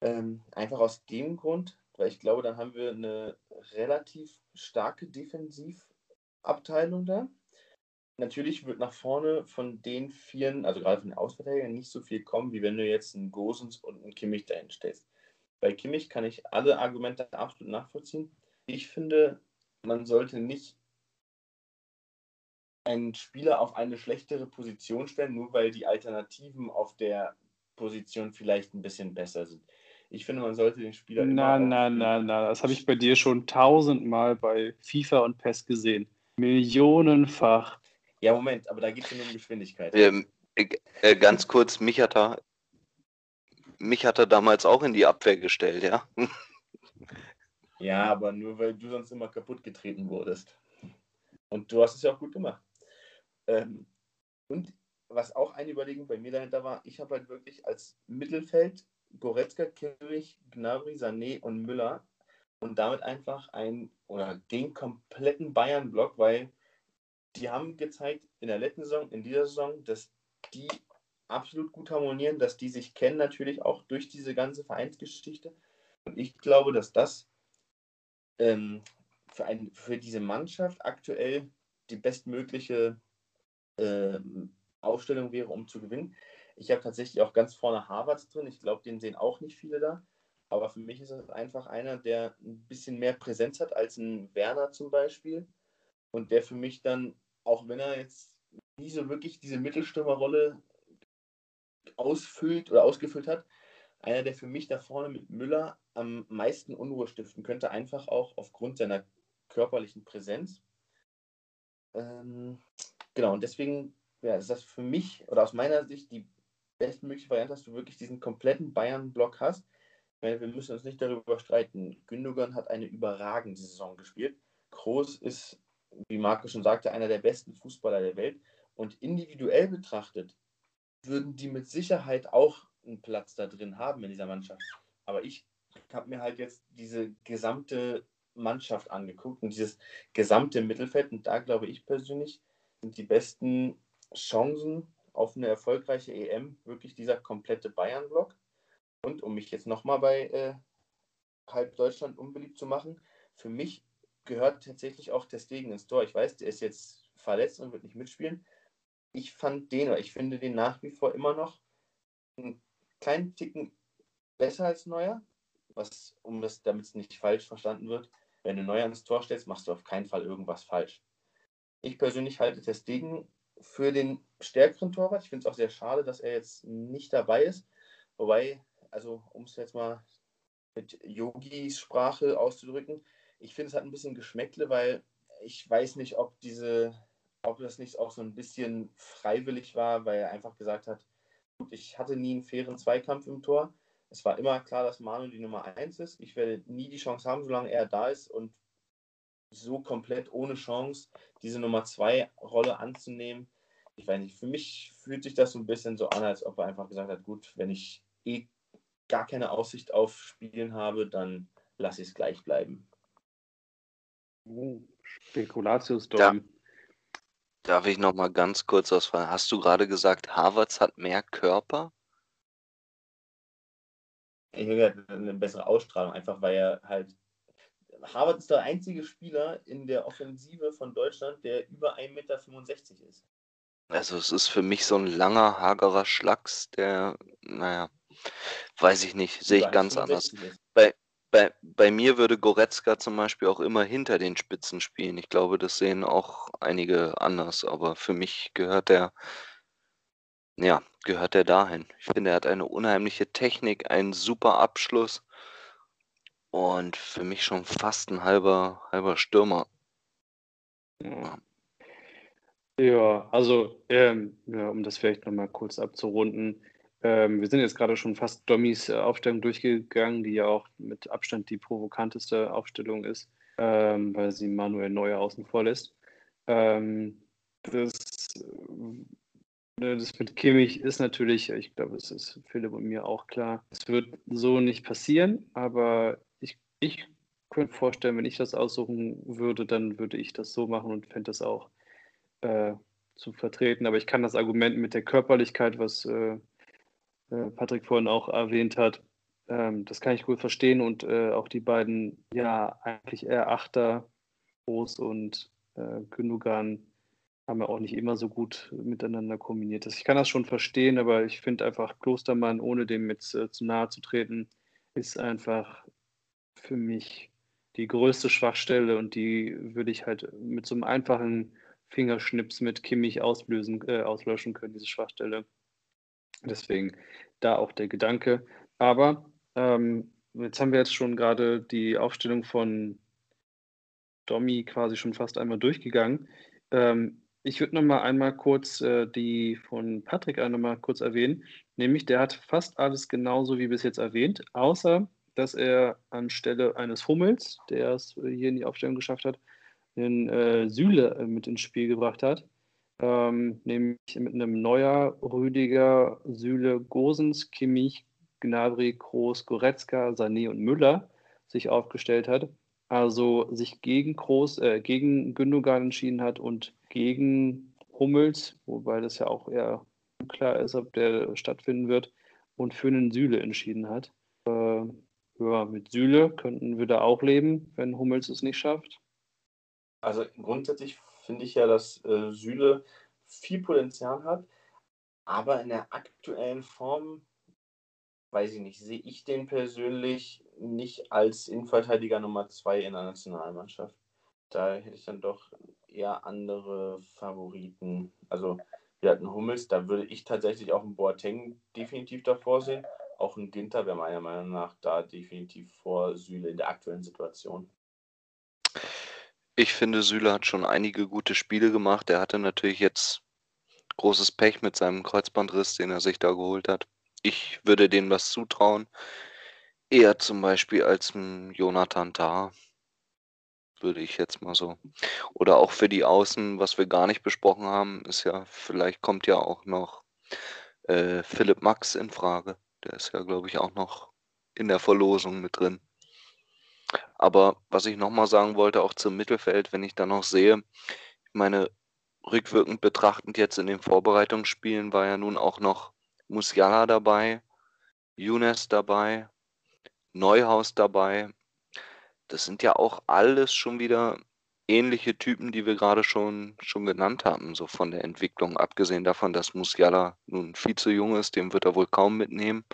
Ähm, einfach aus dem Grund, weil ich glaube, dann haben wir eine relativ starke Defensivabteilung da. Natürlich wird nach vorne von den Vieren, also gerade von den Ausverteidigern, nicht so viel kommen, wie wenn du jetzt einen Gosens und einen Kimmich dahin stellst. Bei Kimmich kann ich alle Argumente absolut nachvollziehen ich finde, man sollte nicht einen Spieler auf eine schlechtere Position stellen, nur weil die Alternativen auf der Position vielleicht ein bisschen besser sind. Ich finde, man sollte den Spieler. Na, na, na, na, das habe ich bei dir schon tausendmal bei FIFA und PES gesehen. Millionenfach. Ja, Moment, aber da geht es ja nur um Geschwindigkeit. Ähm, äh, ganz kurz, mich hat, er, mich hat er damals auch in die Abwehr gestellt, ja. Ja, aber nur weil du sonst immer kaputt getreten wurdest. Und du hast es ja auch gut gemacht. Ähm, und was auch eine Überlegung bei mir dahinter war, ich habe halt wirklich als Mittelfeld Goretzka, Kimmich, Gnabry, Sané und Müller und damit einfach ein oder den kompletten Bayern-Block, weil die haben gezeigt in der letzten Saison, in dieser Saison, dass die absolut gut harmonieren, dass die sich kennen natürlich auch durch diese ganze Vereinsgeschichte. Und ich glaube, dass das ähm, für, ein, für diese Mannschaft aktuell die bestmögliche äh, Aufstellung wäre, um zu gewinnen. Ich habe tatsächlich auch ganz vorne Harvards drin. Ich glaube, den sehen auch nicht viele da. Aber für mich ist es einfach einer, der ein bisschen mehr Präsenz hat als ein Werner zum Beispiel. Und der für mich dann, auch wenn er jetzt nie so wirklich diese Mittelstürmerrolle ausfüllt oder ausgefüllt hat, einer, der für mich da vorne mit Müller am meisten Unruhe stiften könnte, einfach auch aufgrund seiner körperlichen Präsenz. Ähm, genau, und deswegen ja, ist das für mich oder aus meiner Sicht die bestmögliche Variante, dass du wirklich diesen kompletten Bayern-Block hast. Meine, wir müssen uns nicht darüber streiten. Gündogan hat eine überragende Saison gespielt. Kroos ist, wie Marco schon sagte, einer der besten Fußballer der Welt. Und individuell betrachtet würden die mit Sicherheit auch einen Platz da drin haben in dieser Mannschaft. Aber ich habe mir halt jetzt diese gesamte Mannschaft angeguckt und dieses gesamte Mittelfeld. Und da glaube ich persönlich, sind die besten Chancen auf eine erfolgreiche EM wirklich dieser komplette Bayern-Block. Und um mich jetzt nochmal bei äh, halb Deutschland unbeliebt zu machen, für mich gehört tatsächlich auch der Stegen ins Tor. Ich weiß, der ist jetzt verletzt und wird nicht mitspielen. Ich fand den, oder ich finde den nach wie vor immer noch einen kleinen Ticken besser als Neuer was, um das, damit es nicht falsch verstanden wird, wenn du neu ans Tor stellst, machst du auf keinen Fall irgendwas falsch. Ich persönlich halte Testegen für den stärkeren Torwart. Ich finde es auch sehr schade, dass er jetzt nicht dabei ist. Wobei, also um es jetzt mal mit Yogis Sprache auszudrücken, ich finde es hat ein bisschen Geschmäckle, weil ich weiß nicht, ob diese, ob das nicht auch so ein bisschen freiwillig war, weil er einfach gesagt hat, gut, ich hatte nie einen fairen Zweikampf im Tor es war immer klar, dass Manu die Nummer 1 ist. Ich werde nie die Chance haben, solange er da ist und so komplett ohne Chance diese Nummer 2 Rolle anzunehmen. Ich weiß nicht, für mich fühlt sich das so ein bisschen so an, als ob er einfach gesagt hat, gut, wenn ich eh gar keine Aussicht auf Spielen habe, dann lasse ich es gleich bleiben. Oh, Spekulatius da, Darf ich noch mal ganz kurz was fragen? Hast du gerade gesagt, Harvards hat mehr Körper? ich habe eine bessere Ausstrahlung, einfach weil er halt. Harvard ist der einzige Spieler in der Offensive von Deutschland, der über 1,65 Meter ist. Also es ist für mich so ein langer, hagerer Schlacks, der, naja, weiß ich nicht, sehe ich ganz anders. Bei, bei, bei mir würde Goretzka zum Beispiel auch immer hinter den Spitzen spielen. Ich glaube, das sehen auch einige anders, aber für mich gehört der ja, gehört er dahin. Ich finde, er hat eine unheimliche Technik, einen super Abschluss und für mich schon fast ein halber, halber Stürmer. Ja. Ja, also, ähm, ja, um das vielleicht nochmal kurz abzurunden. Ähm, wir sind jetzt gerade schon fast Dommys äh, Aufstellung durchgegangen, die ja auch mit Abstand die provokanteste Aufstellung ist, ähm, weil sie Manuel Neuer außen vor lässt. Ähm, das, äh, das mit Kimmich ist natürlich, ich glaube, es ist Philipp und mir auch klar, es wird so nicht passieren, aber ich, ich könnte mir vorstellen, wenn ich das aussuchen würde, dann würde ich das so machen und fände das auch äh, zu vertreten. Aber ich kann das Argument mit der Körperlichkeit, was äh, äh, Patrick vorhin auch erwähnt hat, ähm, das kann ich gut verstehen und äh, auch die beiden, ja, eigentlich eher Achter, Groß und äh, Gündogan, haben ja auch nicht immer so gut miteinander kombiniert. Ich kann das schon verstehen, aber ich finde einfach Klostermann, ohne dem jetzt äh, zu nahe zu treten, ist einfach für mich die größte Schwachstelle und die würde ich halt mit so einem einfachen Fingerschnips mit Kimmich auslösen, äh, auslöschen können, diese Schwachstelle. Deswegen da auch der Gedanke. Aber ähm, jetzt haben wir jetzt schon gerade die Aufstellung von Domi quasi schon fast einmal durchgegangen. Ähm, ich würde noch mal einmal kurz äh, die von Patrick noch mal kurz erwähnen. Nämlich, der hat fast alles genauso wie bis jetzt erwähnt, außer dass er anstelle eines Hummels, der es hier in die Aufstellung geschafft hat, den äh, Süle äh, mit ins Spiel gebracht hat ähm, nämlich mit einem Neuer, Rüdiger, Süle, Gosens, Kimmich, Gnabry, Kroos, Goretzka, Sané und Müller sich aufgestellt hat. Also sich gegen Kroos, äh, gegen Gündogan entschieden hat und gegen Hummels, wobei das ja auch eher klar ist, ob der stattfinden wird, und für einen Süle entschieden hat. Äh, ja, mit Süle könnten wir da auch leben, wenn Hummels es nicht schafft. Also grundsätzlich finde ich ja, dass äh, Süle viel Potenzial hat, aber in der aktuellen Form, weiß ich nicht, sehe ich den persönlich nicht als Innenverteidiger Nummer 2 in der Nationalmannschaft. Da hätte ich dann doch eher andere Favoriten. Also wir hatten Hummels, da würde ich tatsächlich auch einen Boateng definitiv davor sehen. Auch ein Ginter wäre meiner Meinung nach da definitiv vor Süle in der aktuellen Situation. Ich finde, Süle hat schon einige gute Spiele gemacht. Er hatte natürlich jetzt großes Pech mit seinem Kreuzbandriss, den er sich da geholt hat. Ich würde denen was zutrauen. Eher zum Beispiel als Jonathan Tah. Würde ich jetzt mal so. Oder auch für die Außen, was wir gar nicht besprochen haben, ist ja, vielleicht kommt ja auch noch äh, Philipp Max in Frage. Der ist ja, glaube ich, auch noch in der Verlosung mit drin. Aber was ich nochmal sagen wollte, auch zum Mittelfeld, wenn ich da noch sehe, meine, rückwirkend betrachtend jetzt in den Vorbereitungsspielen war ja nun auch noch Musiala dabei, Younes dabei, Neuhaus dabei. Das sind ja auch alles schon wieder ähnliche Typen, die wir gerade schon, schon genannt haben, so von der Entwicklung. Abgesehen davon, dass Musiala nun viel zu jung ist, den wird er wohl kaum mitnehmen.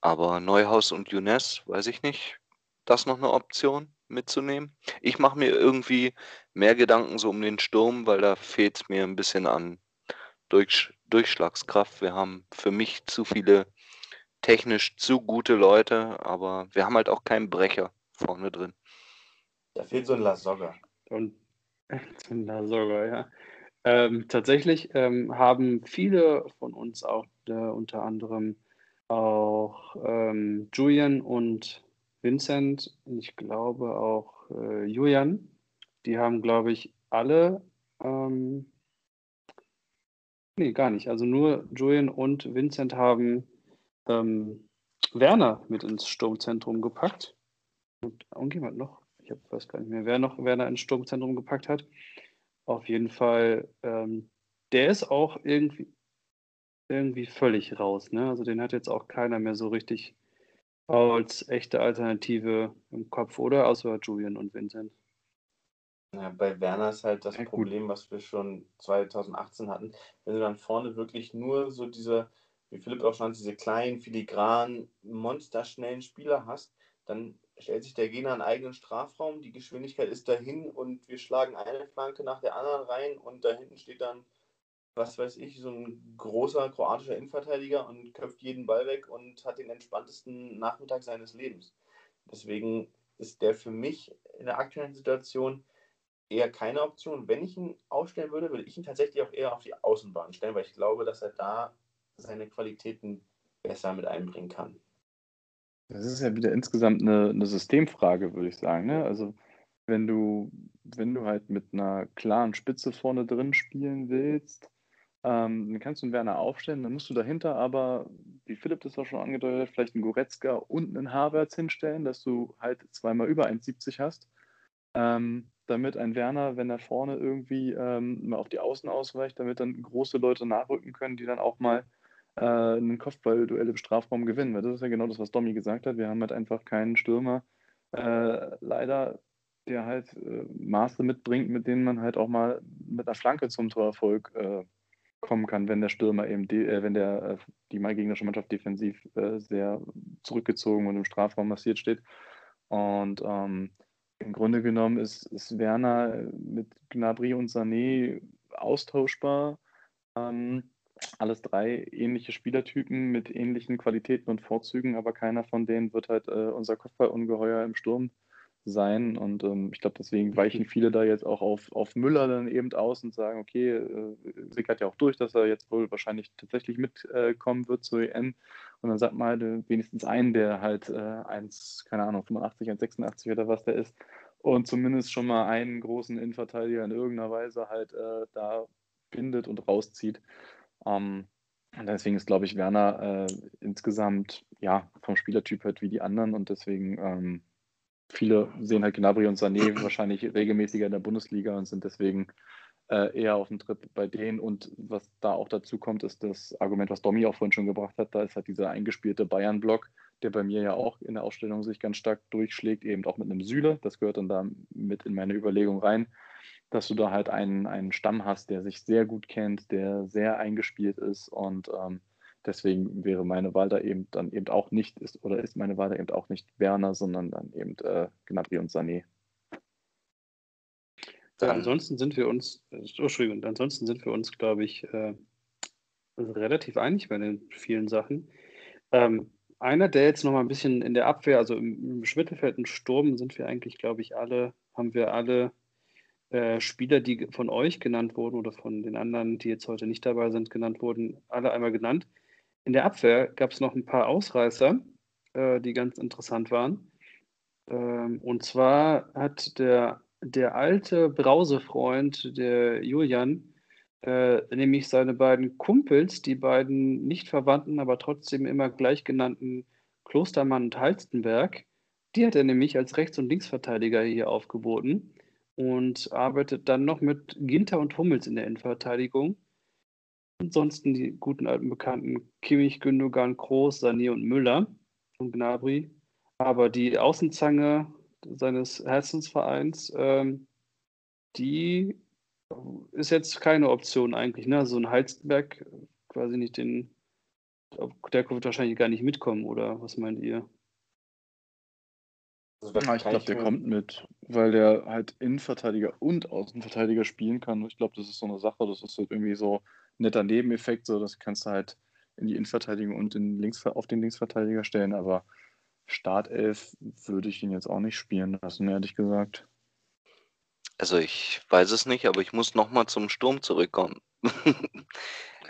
Aber Neuhaus und Younes, weiß ich nicht das noch eine Option mitzunehmen? Ich mache mir irgendwie mehr Gedanken so um den Sturm, weil da fehlt es mir ein bisschen an Durch Durchschlagskraft. Wir haben für mich zu viele technisch zu gute Leute, aber wir haben halt auch keinen Brecher vorne drin. Da fehlt so ein Lasogga. Und so ein Lasogga, ja. Ähm, tatsächlich ähm, haben viele von uns auch, äh, unter anderem auch ähm, Julian und Vincent, ich glaube auch äh, Julian, die haben, glaube ich, alle, ähm, nee, gar nicht. Also nur Julian und Vincent haben ähm, Werner mit ins Sturmzentrum gepackt. Und irgendjemand noch, ich hab, weiß gar nicht mehr, wer noch Werner ins Sturmzentrum gepackt hat. Auf jeden Fall, ähm, der ist auch irgendwie, irgendwie völlig raus. Ne? Also den hat jetzt auch keiner mehr so richtig als echte Alternative im Kopf, oder? Außer Julian und Vincent. Ja, bei Werner ist halt das ja, Problem, was wir schon 2018 hatten. Wenn du dann vorne wirklich nur so diese, wie Philipp auch schon diese kleinen, filigranen, monsterschnellen Spieler hast, dann stellt sich der Gegner einen eigenen Strafraum, die Geschwindigkeit ist dahin und wir schlagen eine Flanke nach der anderen rein und da hinten steht dann was weiß ich, so ein großer kroatischer Innenverteidiger und köpft jeden Ball weg und hat den entspanntesten Nachmittag seines Lebens. Deswegen ist der für mich in der aktuellen Situation eher keine Option. Wenn ich ihn aufstellen würde, würde ich ihn tatsächlich auch eher auf die Außenbahn stellen, weil ich glaube, dass er da seine Qualitäten besser mit einbringen kann. Das ist ja wieder insgesamt eine, eine Systemfrage, würde ich sagen. Ne? Also wenn du, wenn du halt mit einer klaren Spitze vorne drin spielen willst, ähm, dann kannst du einen Werner aufstellen, dann musst du dahinter aber, wie Philipp das auch schon angedeutet hat, vielleicht einen Goretzka und einen Havertz hinstellen, dass du halt zweimal über 1,70 hast. Ähm, damit ein Werner, wenn er vorne irgendwie ähm, mal auf die Außen ausweicht, damit dann große Leute nachrücken können, die dann auch mal äh, einen Kopfballduell im Strafraum gewinnen. Weil das ist ja genau das, was Domi gesagt hat. Wir haben halt einfach keinen Stürmer, äh, leider, der halt äh, Maße mitbringt, mit denen man halt auch mal mit einer Flanke zum Torerfolg äh, kommen kann, wenn der Stürmer eben, äh, wenn der äh, die mal gegnerische Mannschaft defensiv sehr zurückgezogen und im Strafraum massiert steht. Und ähm, im Grunde genommen ist, ist Werner mit Gnabry und Sané austauschbar. Ähm, alles drei ähnliche Spielertypen mit ähnlichen Qualitäten und Vorzügen, aber keiner von denen wird halt äh, unser Kopfballungeheuer im Sturm sein. Und ähm, ich glaube, deswegen weichen viele da jetzt auch auf, auf Müller dann eben aus und sagen, okay, äh, sickert ja auch durch, dass er jetzt wohl wahrscheinlich tatsächlich mitkommen äh, wird zur EM. Und dann sagt halt äh, wenigstens einen, der halt äh, 1, keine Ahnung, 85, 1,86 oder was der ist. Und zumindest schon mal einen großen Innenverteidiger in irgendeiner Weise halt äh, da bindet und rauszieht. Ähm, und deswegen ist, glaube ich, Werner äh, insgesamt ja vom Spielertyp halt wie die anderen und deswegen ähm, viele sehen halt Gnabry und Sané wahrscheinlich regelmäßiger in der Bundesliga und sind deswegen äh, eher auf dem Trip bei denen. Und was da auch dazu kommt, ist das Argument, was Domi auch vorhin schon gebracht hat, da ist halt dieser eingespielte Bayern-Block, der bei mir ja auch in der Ausstellung sich ganz stark durchschlägt, eben auch mit einem Süle. Das gehört dann da mit in meine Überlegung rein dass du da halt einen, einen Stamm hast, der sich sehr gut kennt, der sehr eingespielt ist und ähm, deswegen wäre meine Wahl da eben dann eben auch nicht, ist oder ist meine Wahl da eben auch nicht Werner, sondern dann eben äh, Gnabry und Sané. Ja, ansonsten sind wir uns, oh, Entschuldigung, ansonsten sind wir uns, glaube ich, äh, relativ einig bei den vielen Sachen. Ähm, einer, der jetzt noch mal ein bisschen in der Abwehr, also im, im Mittelfeld und Sturm sind wir eigentlich, glaube ich, alle, haben wir alle äh, Spieler, die von euch genannt wurden oder von den anderen, die jetzt heute nicht dabei sind, genannt wurden, alle einmal genannt. In der Abwehr gab es noch ein paar Ausreißer, äh, die ganz interessant waren. Ähm, und zwar hat der, der alte Brausefreund, der Julian, äh, nämlich seine beiden Kumpels, die beiden nicht verwandten, aber trotzdem immer gleich genannten Klostermann und Halstenberg, die hat er nämlich als Rechts- und Linksverteidiger hier aufgeboten und arbeitet dann noch mit Ginter und Hummels in der Innenverteidigung. Ansonsten die guten alten Bekannten Kimmich, Gündogan, Kroos, Sané und Müller und Gnabry. Aber die Außenzange seines Herzensvereins, ähm, die ist jetzt keine Option eigentlich. Ne? So ein Heizenberg, quasi nicht den, der wird wahrscheinlich gar nicht mitkommen, oder was meint ihr? Also ja, ich glaube, der kommt mit, weil der halt Innenverteidiger und Außenverteidiger spielen kann. Ich glaube, das ist so eine Sache, das ist halt irgendwie so netter Nebeneffekt, so das kannst du halt in die Innenverteidigung und in Links, auf den Linksverteidiger stellen, aber Startelf würde ich ihn jetzt auch nicht spielen lassen, ehrlich gesagt. Also ich weiß es nicht, aber ich muss nochmal zum Sturm zurückkommen.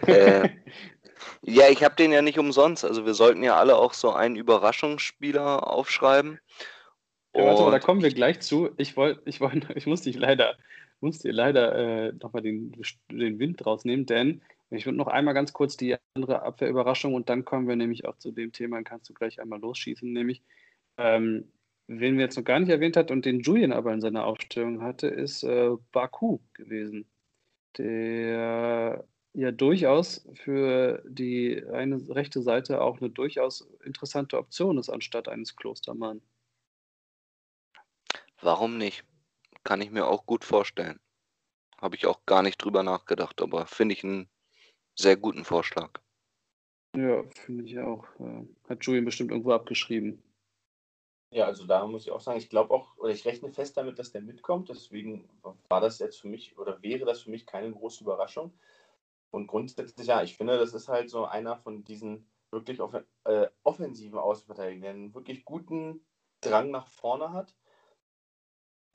äh, ja, ich habe den ja nicht umsonst. Also wir sollten ja alle auch so einen Überraschungsspieler aufschreiben. Ja, warte mal, da kommen wir gleich zu. Ich wollte, ich wollte, ich muss dich leider, muss dir leider äh, nochmal den, den Wind rausnehmen, denn ich würde noch einmal ganz kurz die andere Abwehrüberraschung und dann kommen wir nämlich auch zu dem Thema, dann kannst du gleich einmal losschießen, nämlich ähm, wen wir jetzt noch gar nicht erwähnt hat und den Julian aber in seiner Aufstellung hatte, ist äh, Baku gewesen, der ja durchaus für die eine rechte Seite auch eine durchaus interessante Option ist, anstatt eines Klostermann. Warum nicht? Kann ich mir auch gut vorstellen. Habe ich auch gar nicht drüber nachgedacht, aber finde ich einen sehr guten Vorschlag. Ja, finde ich auch. Hat Julian bestimmt irgendwo abgeschrieben. Ja, also da muss ich auch sagen, ich glaube auch, oder ich rechne fest damit, dass der mitkommt. Deswegen war das jetzt für mich oder wäre das für mich keine große Überraschung. Und grundsätzlich, ja, ich finde, das ist halt so einer von diesen wirklich off äh, offensiven Außenverteidigern, der einen wirklich guten Drang nach vorne hat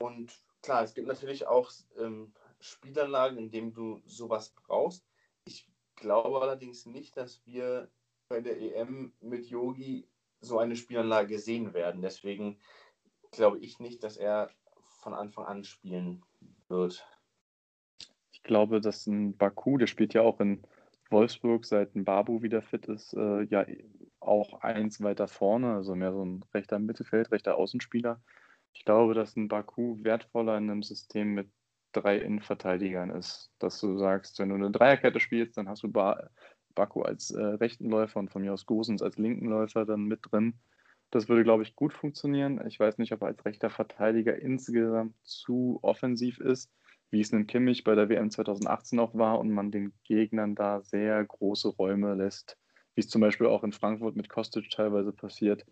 und klar, es gibt natürlich auch ähm, Spielanlagen, in denen du sowas brauchst. Ich glaube allerdings nicht, dass wir bei der EM mit Yogi so eine Spielanlage sehen werden. Deswegen glaube ich nicht, dass er von Anfang an spielen wird. Ich glaube, dass ein Baku, der spielt ja auch in Wolfsburg, seit ein Babu wieder fit ist, äh, ja auch eins weiter vorne, also mehr so ein rechter Mittelfeld, rechter Außenspieler. Ich glaube, dass ein Baku wertvoller in einem System mit drei Innenverteidigern ist. Dass du sagst, wenn du eine Dreierkette spielst, dann hast du ba Baku als äh, rechten Läufer und von mir aus Gosens als linken Läufer dann mit drin. Das würde, glaube ich, gut funktionieren. Ich weiß nicht, ob er als rechter Verteidiger insgesamt zu offensiv ist, wie es in Kimmich bei der WM 2018 auch war und man den Gegnern da sehr große Räume lässt, wie es zum Beispiel auch in Frankfurt mit Kostic teilweise passiert.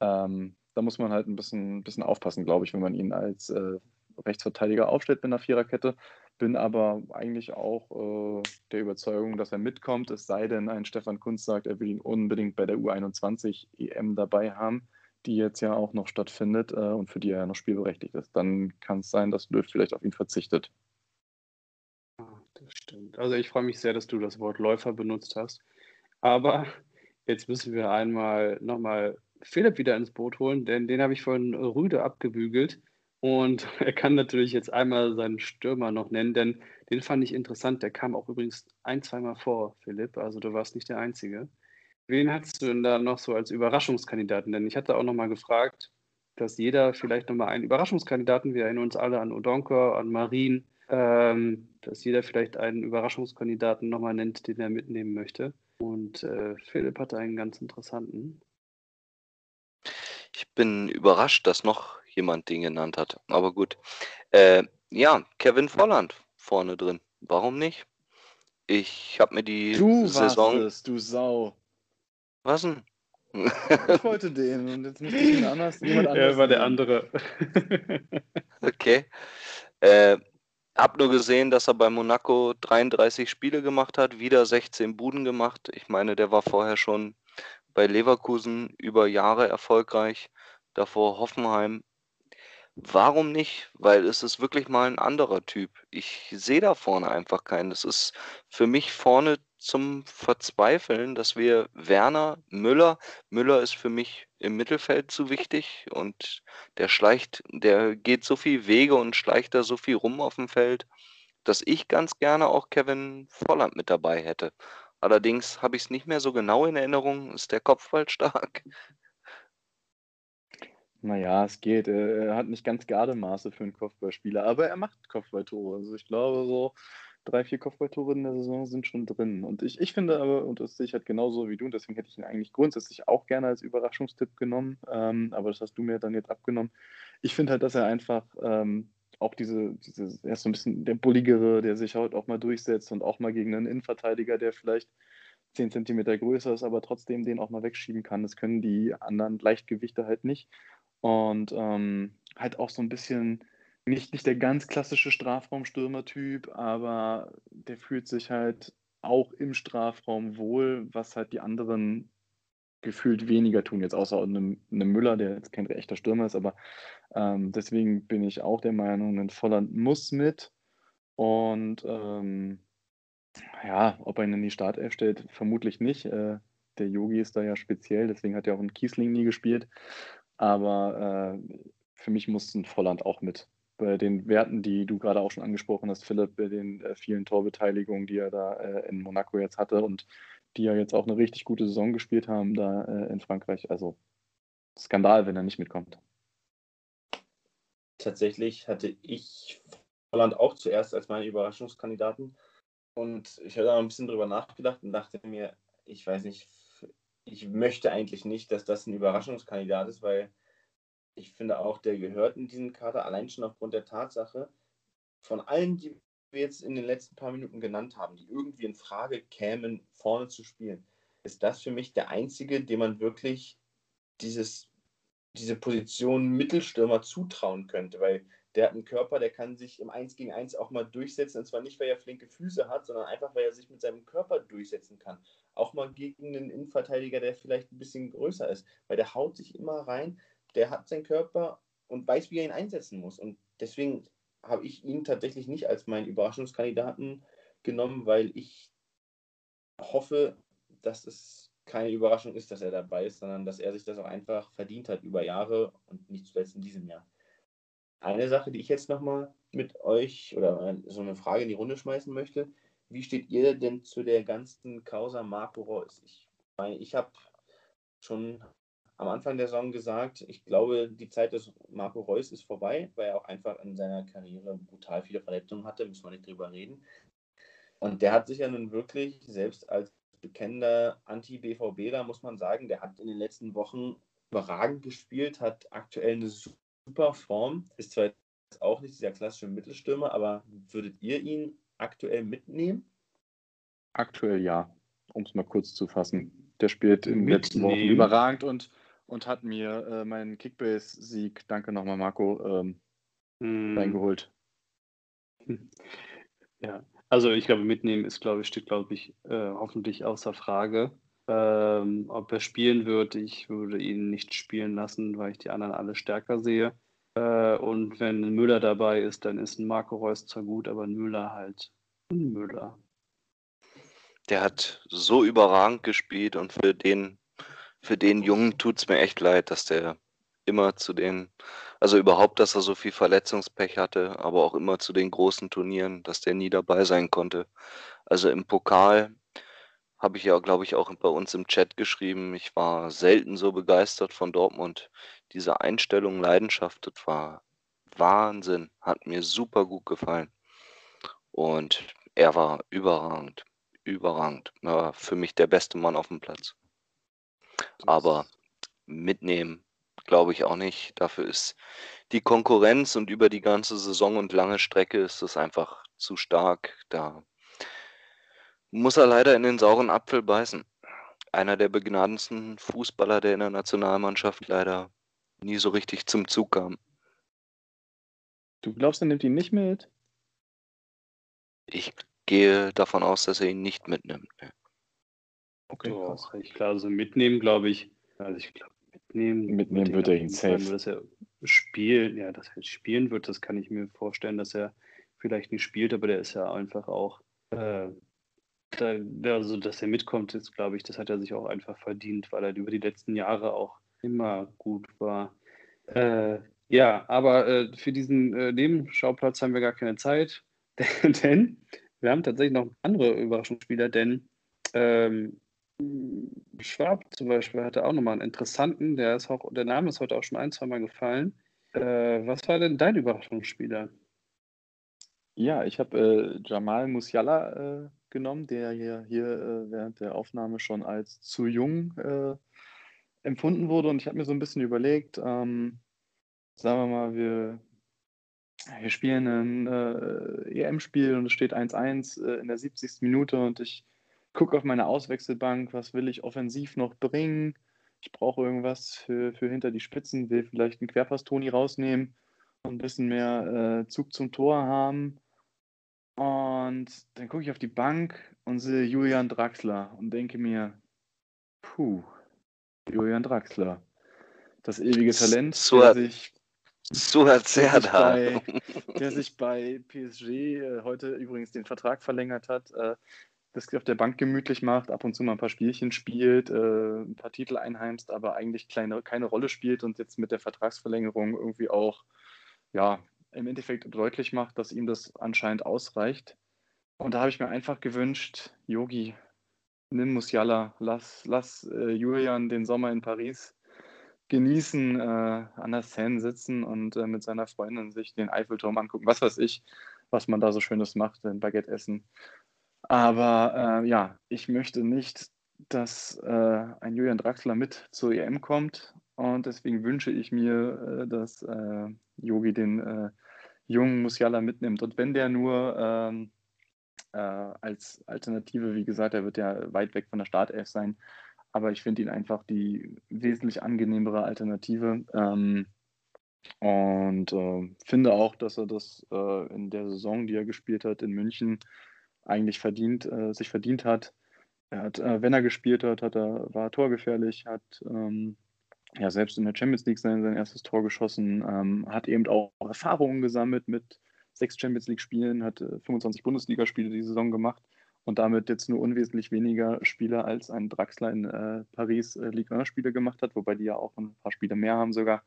Ähm, da muss man halt ein bisschen, bisschen aufpassen, glaube ich, wenn man ihn als äh, Rechtsverteidiger aufstellt mit einer Viererkette. Bin aber eigentlich auch äh, der Überzeugung, dass er mitkommt, es sei denn, ein Stefan Kunz sagt, er will ihn unbedingt bei der U21 EM dabei haben, die jetzt ja auch noch stattfindet äh, und für die er ja noch spielberechtigt ist. Dann kann es sein, dass Löw vielleicht auf ihn verzichtet. Ah, das stimmt. Also ich freue mich sehr, dass du das Wort Läufer benutzt hast. Aber jetzt müssen wir einmal nochmal Philipp wieder ins Boot holen, denn den habe ich von Rüde abgebügelt. Und er kann natürlich jetzt einmal seinen Stürmer noch nennen, denn den fand ich interessant. Der kam auch übrigens ein, zweimal vor, Philipp. Also du warst nicht der Einzige. Wen hast du denn da noch so als Überraschungskandidaten? Denn ich hatte auch nochmal gefragt, dass jeder vielleicht nochmal einen Überraschungskandidaten, wir erinnern uns alle an Odonko, an Marin, ähm, dass jeder vielleicht einen Überraschungskandidaten nochmal nennt, den er mitnehmen möchte. Und äh, Philipp hatte einen ganz interessanten. Ich bin überrascht, dass noch jemand den genannt hat. Aber gut. Äh, ja, Kevin Volland vorne drin. Warum nicht? Ich habe mir die du Saison. Warst es, du Sau. Was denn? Ich wollte den und jetzt müsste ich ihn anders, jemand anders. Er war der andere. okay. Äh, hab nur gesehen, dass er bei Monaco 33 Spiele gemacht hat, wieder 16 Buden gemacht. Ich meine, der war vorher schon bei Leverkusen über Jahre erfolgreich. Davor Hoffenheim Warum nicht? Weil es ist wirklich mal ein anderer Typ. Ich sehe da vorne einfach keinen. Das ist für mich vorne zum Verzweifeln, dass wir Werner, Müller Müller ist für mich im Mittelfeld zu wichtig und der schleicht der geht so viel Wege und schleicht da so viel rum auf dem Feld, dass ich ganz gerne auch Kevin Volland mit dabei hätte. Allerdings habe ich es nicht mehr so genau in Erinnerung. Ist der Kopfball stark? Naja, es geht. Er hat nicht ganz Gardemaße für einen Kopfballspieler, aber er macht Kopfballtore. Also ich glaube, so drei, vier Kopfballtore in der Saison sind schon drin. Und ich, ich finde aber, und das sehe ich halt genauso wie du, und deswegen hätte ich ihn eigentlich grundsätzlich auch gerne als Überraschungstipp genommen, ähm, aber das hast du mir dann jetzt abgenommen. Ich finde halt, dass er einfach ähm, auch diese, diese, er ist so ein bisschen der Bulligere, der sich halt auch mal durchsetzt und auch mal gegen einen Innenverteidiger, der vielleicht 10 Zentimeter größer ist, aber trotzdem den auch mal wegschieben kann. Das können die anderen Leichtgewichte halt nicht. Und ähm, halt auch so ein bisschen nicht, nicht der ganz klassische Strafraumstürmer-Typ, aber der fühlt sich halt auch im Strafraum wohl, was halt die anderen gefühlt weniger tun, jetzt außer einem, einem Müller, der jetzt kein echter Stürmer ist, aber ähm, deswegen bin ich auch der Meinung, ein Volland muss mit. Und ähm, ja, ob er ihn in die Startelf stellt, vermutlich nicht. Äh, der Yogi ist da ja speziell, deswegen hat er auch in Kiesling nie gespielt. Aber äh, für mich muss ein Volland auch mit. Bei den Werten, die du gerade auch schon angesprochen hast, Philipp, bei den äh, vielen Torbeteiligungen, die er da äh, in Monaco jetzt hatte und die ja jetzt auch eine richtig gute Saison gespielt haben da äh, in Frankreich. Also Skandal, wenn er nicht mitkommt. Tatsächlich hatte ich Holland auch zuerst als meinen Überraschungskandidaten. Und ich habe da ein bisschen drüber nachgedacht und dachte mir, ich weiß nicht, ich möchte eigentlich nicht, dass das ein Überraschungskandidat ist, weil ich finde auch, der gehört in diesen Kader allein schon aufgrund der Tatsache, von allen, die wir jetzt in den letzten paar Minuten genannt haben, die irgendwie in Frage kämen, vorne zu spielen, ist das für mich der einzige, dem man wirklich dieses, diese Position Mittelstürmer zutrauen könnte, weil der hat einen Körper, der kann sich im 1 gegen 1 auch mal durchsetzen. Und zwar nicht, weil er flinke Füße hat, sondern einfach, weil er sich mit seinem Körper durchsetzen kann. Auch mal gegen einen Innenverteidiger, der vielleicht ein bisschen größer ist. Weil der haut sich immer rein, der hat seinen Körper und weiß, wie er ihn einsetzen muss. Und deswegen habe ich ihn tatsächlich nicht als meinen Überraschungskandidaten genommen, weil ich hoffe, dass es keine Überraschung ist, dass er dabei ist, sondern dass er sich das auch einfach verdient hat über Jahre und nicht zuletzt in diesem Jahr. Eine Sache, die ich jetzt nochmal mit euch oder so eine Frage in die Runde schmeißen möchte. Wie steht ihr denn zu der ganzen Causa Marco Reus? Ich meine, ich habe schon am Anfang der Saison gesagt, ich glaube, die Zeit des Marco Reus ist vorbei, weil er auch einfach in seiner Karriere brutal viele Verletzungen hatte, müssen wir nicht drüber reden. Und der hat sich ja nun wirklich, selbst als bekennender Anti-BVBler, muss man sagen, der hat in den letzten Wochen überragend gespielt, hat aktuell eine super Form, ist zwar jetzt auch nicht dieser klassische Mittelstürmer, aber würdet ihr ihn aktuell mitnehmen? Aktuell ja, um es mal kurz zu fassen. Der spielt in den letzten Wochen überragend und, und hat mir äh, meinen Kickbase-Sieg, danke nochmal Marco, ähm, hm. reingeholt. Ja, also ich glaube, mitnehmen ist, glaube ich, steht, glaube ich, äh, hoffentlich außer Frage. Ähm, ob er spielen wird, ich würde ihn nicht spielen lassen, weil ich die anderen alle stärker sehe. Äh, und wenn Müller dabei ist, dann ist ein Marco Reus zwar gut, aber ein Müller halt ein Müller. Der hat so überragend gespielt und für den, für den Jungen tut es mir echt leid, dass der immer zu den, also überhaupt, dass er so viel Verletzungspech hatte, aber auch immer zu den großen Turnieren, dass der nie dabei sein konnte. Also im Pokal habe ich ja, glaube ich, auch bei uns im Chat geschrieben. Ich war selten so begeistert von Dortmund. Diese Einstellung, Leidenschaft, das war Wahnsinn. Hat mir super gut gefallen. Und er war überragend. Überragend. War für mich der beste Mann auf dem Platz. Aber mitnehmen, glaube ich auch nicht. Dafür ist die Konkurrenz und über die ganze Saison und lange Strecke ist es einfach zu stark. Da muss er leider in den sauren Apfel beißen. Einer der begnadendsten Fußballer, der in der Nationalmannschaft leider nie so richtig zum Zug kam. Du glaubst, er nimmt ihn nicht mit? Ich gehe davon aus, dass er ihn nicht mitnimmt. Ne. Okay, Doch, ich glaube, also mitnehmen, glaube ich. Also ich glaube, mitnehmen. Mitnehmen wird er ihn safe. Dass er spielen, ja, dass er spielen wird, das kann ich mir vorstellen, dass er vielleicht nicht spielt, aber der ist ja einfach auch äh, da, also, dass er mitkommt, ist, glaube ich, das hat er sich auch einfach verdient, weil er über die letzten Jahre auch immer gut war. Äh, ja, aber äh, für diesen äh, Nebenschauplatz haben wir gar keine Zeit, denn wir haben tatsächlich noch andere Überraschungsspieler, denn ähm, Schwab zum Beispiel hatte auch nochmal einen interessanten, der ist auch, der Name ist heute auch schon ein, zwei Mal gefallen. Äh, was war denn dein Überraschungsspieler? Ja, ich habe äh, Jamal Musiala äh, genommen, der hier, hier äh, während der Aufnahme schon als zu jung äh, empfunden wurde. Und ich habe mir so ein bisschen überlegt, ähm, sagen wir mal, wir, wir spielen ein äh, EM-Spiel und es steht 1-1 äh, in der 70. Minute und ich gucke auf meine Auswechselbank, was will ich offensiv noch bringen? Ich brauche irgendwas für, für hinter die Spitzen, will vielleicht einen Querpass-Toni rausnehmen und ein bisschen mehr äh, Zug zum Tor haben. Und dann gucke ich auf die Bank und sehe Julian Draxler und denke mir, puh, Julian Draxler. Das ewige Talent, so der, sich, sich bei, der sich bei PSG äh, heute übrigens den Vertrag verlängert hat, äh, das auf der Bank gemütlich macht, ab und zu mal ein paar Spielchen spielt, äh, ein paar Titel einheimst, aber eigentlich kleine, keine Rolle spielt und jetzt mit der Vertragsverlängerung irgendwie auch ja, im Endeffekt deutlich macht, dass ihm das anscheinend ausreicht. Und da habe ich mir einfach gewünscht, Yogi, nimm Musiala, lass, lass äh, Julian den Sommer in Paris genießen, äh, an der Seine sitzen und äh, mit seiner Freundin sich den Eiffelturm angucken, was weiß ich, was man da so Schönes macht, ein Baguette essen. Aber äh, ja, ich möchte nicht, dass äh, ein Julian Draxler mit zur EM kommt und deswegen wünsche ich mir, äh, dass Yogi den jungen Musiala mitnimmt. Und wenn der nur ähm, äh, als Alternative, wie gesagt, er wird ja weit weg von der Startelf sein, aber ich finde ihn einfach die wesentlich angenehmere Alternative. Ähm, und äh, finde auch, dass er das äh, in der Saison, die er gespielt hat in München, eigentlich verdient, äh, sich verdient hat. Er hat, äh, wenn er gespielt hat, hat er, war torgefährlich, hat ähm, ja selbst in der Champions League sein, sein erstes Tor geschossen, ähm, hat eben auch Erfahrungen gesammelt mit sechs Champions League-Spielen, hat äh, 25 Bundesligaspiele die Saison gemacht und damit jetzt nur unwesentlich weniger Spieler als ein Draxler in äh, Paris äh, Ligue 1 Spiele gemacht hat, wobei die ja auch ein paar Spiele mehr haben sogar.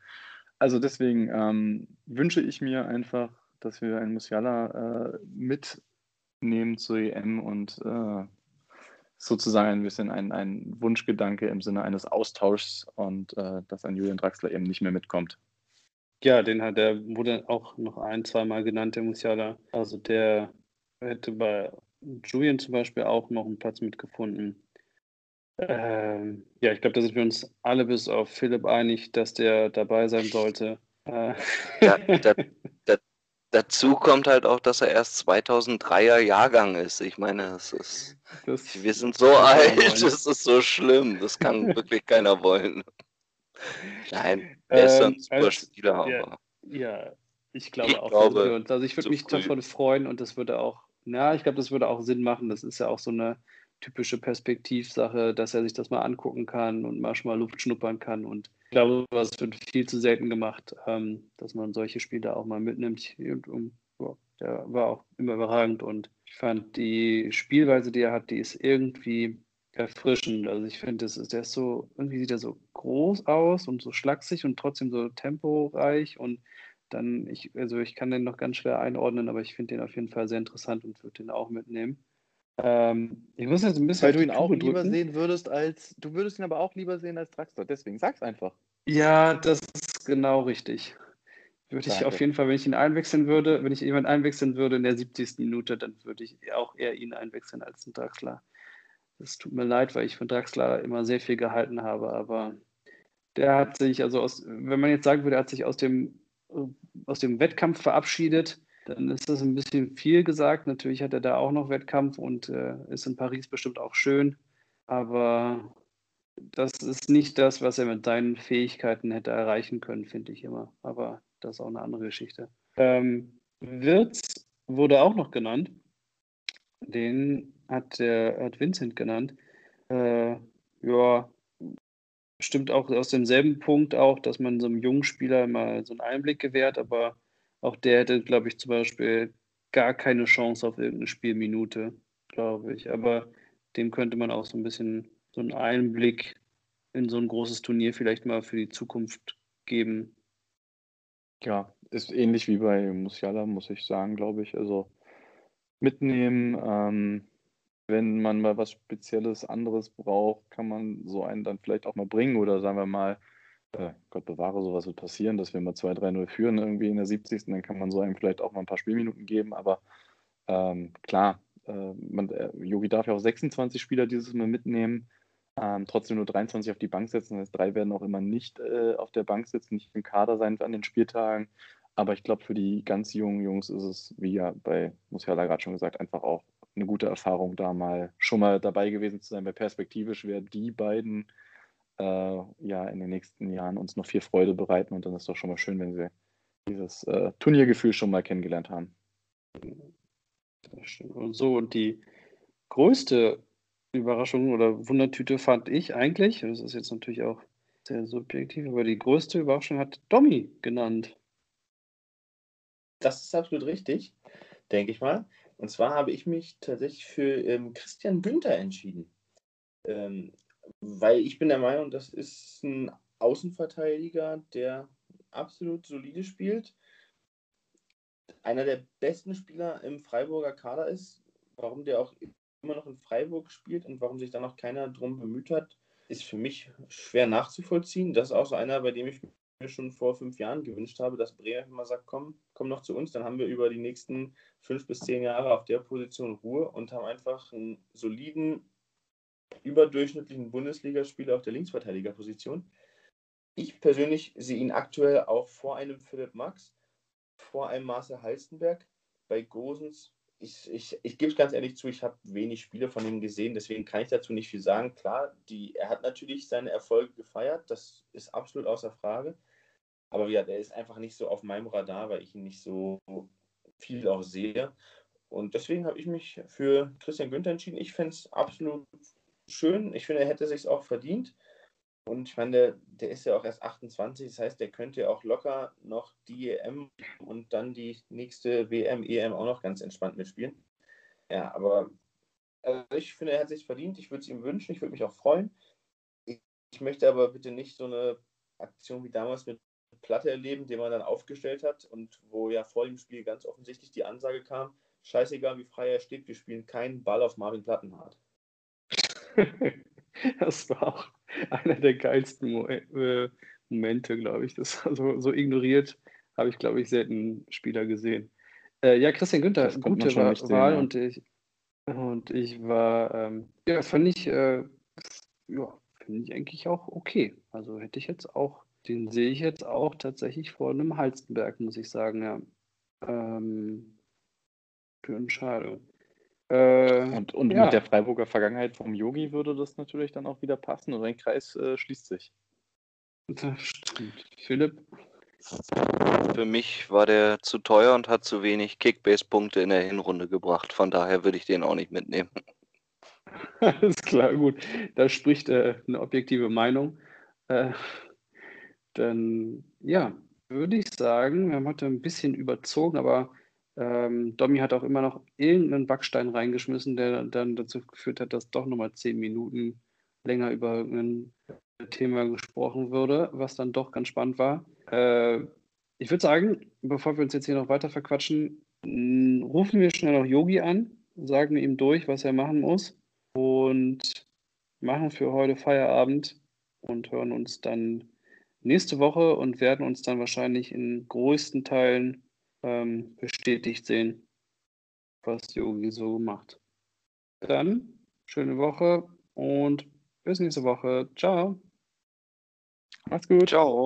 Also deswegen ähm, wünsche ich mir einfach, dass wir einen Musiala äh, mitnehmen zur EM und äh, sozusagen ein bisschen ein, ein Wunschgedanke im Sinne eines Austauschs und äh, dass ein Julian Draxler eben nicht mehr mitkommt. Ja, den hat der wurde auch noch ein, zweimal genannt, der Musiala. Also der hätte bei Julian zum Beispiel auch noch einen Platz mitgefunden. Ähm, ja, ich glaube, da sind wir uns alle bis auf Philipp einig, dass der dabei sein sollte. Äh. Ja, da, da, dazu kommt halt auch, dass er erst 2003er Jahrgang ist. Ich meine, das ist, das wir sind so alt, das ist so schlimm. Das kann wirklich keiner wollen. Nein, er ist ein ähm, super als, Spieler, aber. Ja, ich glaube ich auch. Glaube, also ich würde mich früh. davon freuen und das würde auch ja, ich glaube, das würde auch Sinn machen. Das ist ja auch so eine typische Perspektivsache, dass er sich das mal angucken kann und mal schon mal Luft schnuppern kann. Und ich glaube, das wird viel zu selten gemacht, ähm, dass man solche Spiele auch mal mitnimmt. Und, und ja, der war auch immer überragend und ich fand die Spielweise, die er hat, die ist irgendwie erfrischend. Also ich finde, der ist so, irgendwie sieht er so groß aus und so schlaksig und trotzdem so temporeich und dann, ich, also ich kann den noch ganz schwer einordnen, aber ich finde den auf jeden Fall sehr interessant und würde den auch mitnehmen. Ähm, ich muss jetzt ein bisschen. Weil du ihn auch drücken. lieber sehen würdest als. Du würdest ihn aber auch lieber sehen als Draxler, deswegen sag's einfach. Ja, das ist genau richtig. Würde ich auf jeden Fall, wenn ich ihn einwechseln würde, wenn ich jemanden einwechseln würde in der 70. Minute, dann würde ich auch eher ihn einwechseln als einen Draxler. Das tut mir leid, weil ich von Draxler immer sehr viel gehalten habe, aber der hat sich, also aus, wenn man jetzt sagen würde, er hat sich aus dem aus dem Wettkampf verabschiedet, dann ist das ein bisschen viel gesagt. Natürlich hat er da auch noch Wettkampf und äh, ist in Paris bestimmt auch schön. Aber das ist nicht das, was er mit seinen Fähigkeiten hätte erreichen können, finde ich immer. Aber das ist auch eine andere Geschichte. Ähm, Wirtz wurde auch noch genannt. Den hat, der, hat Vincent genannt. Äh, ja, stimmt auch aus demselben Punkt auch, dass man so einem jungen Spieler mal so einen Einblick gewährt, aber auch der hätte, glaube ich, zum Beispiel gar keine Chance auf irgendeine Spielminute, glaube ich. Aber dem könnte man auch so ein bisschen so einen Einblick in so ein großes Turnier vielleicht mal für die Zukunft geben. Ja, ist ähnlich wie bei Musiala, muss ich sagen, glaube ich. Also mitnehmen, ähm, wenn man mal was Spezielles anderes braucht, kann man so einen dann vielleicht auch mal bringen oder sagen wir mal, äh, Gott bewahre, sowas wird passieren, dass wir mal 2-3-0 führen irgendwie in der 70. Dann kann man so einem vielleicht auch mal ein paar Spielminuten geben, aber ähm, klar, äh, man, äh, Yogi darf ja auch 26 Spieler dieses Mal mitnehmen, ähm, trotzdem nur 23 auf die Bank setzen. Das heißt, drei werden auch immer nicht äh, auf der Bank sitzen, nicht im Kader sein an den Spieltagen. Aber ich glaube, für die ganz jungen Jungs ist es, wie ja bei Musiala gerade schon gesagt, einfach auch eine gute Erfahrung, da mal schon mal dabei gewesen zu sein, weil perspektivisch werden die beiden äh, ja in den nächsten Jahren uns noch viel Freude bereiten und dann ist es doch schon mal schön, wenn wir dieses äh, Turniergefühl schon mal kennengelernt haben. Und so, und die größte Überraschung oder Wundertüte fand ich eigentlich, das ist jetzt natürlich auch sehr subjektiv, aber die größte Überraschung hat Domi genannt. Das ist absolut richtig, denke ich mal. Und zwar habe ich mich tatsächlich für ähm, Christian Günther entschieden. Ähm, weil ich bin der Meinung, das ist ein Außenverteidiger, der absolut solide spielt. Einer der besten Spieler im Freiburger Kader ist. Warum der auch immer noch in Freiburg spielt und warum sich da noch keiner drum bemüht hat, ist für mich schwer nachzuvollziehen. Das ist auch so einer, bei dem ich mir schon vor fünf Jahren gewünscht habe, dass Bremer immer sagt, komm, komm noch zu uns, dann haben wir über die nächsten fünf bis zehn Jahre auf der Position Ruhe und haben einfach einen soliden, überdurchschnittlichen Bundesligaspieler auf der Linksverteidigerposition. Ich persönlich sehe ihn aktuell auch vor einem Philipp Max, vor einem Marcel Halstenberg. Bei Gosens, ich, ich, ich gebe es ganz ehrlich zu, ich habe wenig Spiele von ihm gesehen, deswegen kann ich dazu nicht viel sagen. Klar, die, er hat natürlich seine Erfolge gefeiert, das ist absolut außer Frage. Aber ja, der ist einfach nicht so auf meinem Radar, weil ich ihn nicht so viel auch sehe. Und deswegen habe ich mich für Christian Günther entschieden. Ich fände es absolut schön. Ich finde, er hätte sich auch verdient. Und ich meine, der, der, ist ja auch erst 28, das heißt, der könnte ja auch locker noch die EM und dann die nächste WM, EM auch noch ganz entspannt mitspielen. Ja, aber Also ich finde, er hat sich verdient. Ich würde es ihm wünschen. Ich würde mich auch freuen. Ich, ich möchte aber bitte nicht so eine Aktion wie damals mit Platte erleben, den man dann aufgestellt hat und wo ja vor dem Spiel ganz offensichtlich die Ansage kam, scheißegal wie frei er steht, wir spielen keinen Ball auf Marvin Plattenhardt. das war auch einer der geilsten Mo äh, Momente, glaube ich. Das war so, ignoriert, habe ich, glaube ich, selten Spieler gesehen. Äh, ja, Christian Günther, gute Wahl sehen, ja. und ich und ich war, ähm, ja, fand ich, äh, ja, finde ich eigentlich auch okay. Also hätte ich jetzt auch, den sehe ich jetzt auch tatsächlich vor einem Halstenberg, muss ich sagen, ja. Ähm, für Entscheidung. Äh, und und ja. mit der Freiburger Vergangenheit vom Yogi würde das natürlich dann auch wieder passen und ein Kreis äh, schließt sich. Das stimmt. Philipp? Für mich war der zu teuer und hat zu wenig Kickbase-Punkte in der Hinrunde gebracht. Von daher würde ich den auch nicht mitnehmen. Alles klar, gut. Da spricht äh, eine objektive Meinung. Äh, dann, ja, würde ich sagen, wir haben heute ein bisschen überzogen, aber ähm, Domi hat auch immer noch irgendeinen Backstein reingeschmissen, der dann dazu geführt hat, dass doch nochmal zehn Minuten länger über ein Thema gesprochen würde, was dann doch ganz spannend war. Äh, ich würde sagen, bevor wir uns jetzt hier noch weiter verquatschen, rufen wir schnell noch Yogi an, sagen ihm durch, was er machen muss und machen für heute Feierabend und hören uns dann nächste Woche und werden uns dann wahrscheinlich in größten Teilen ähm, bestätigt sehen, was Yogi so macht. Dann schöne Woche und bis nächste Woche. Ciao. Macht's gut. Ciao.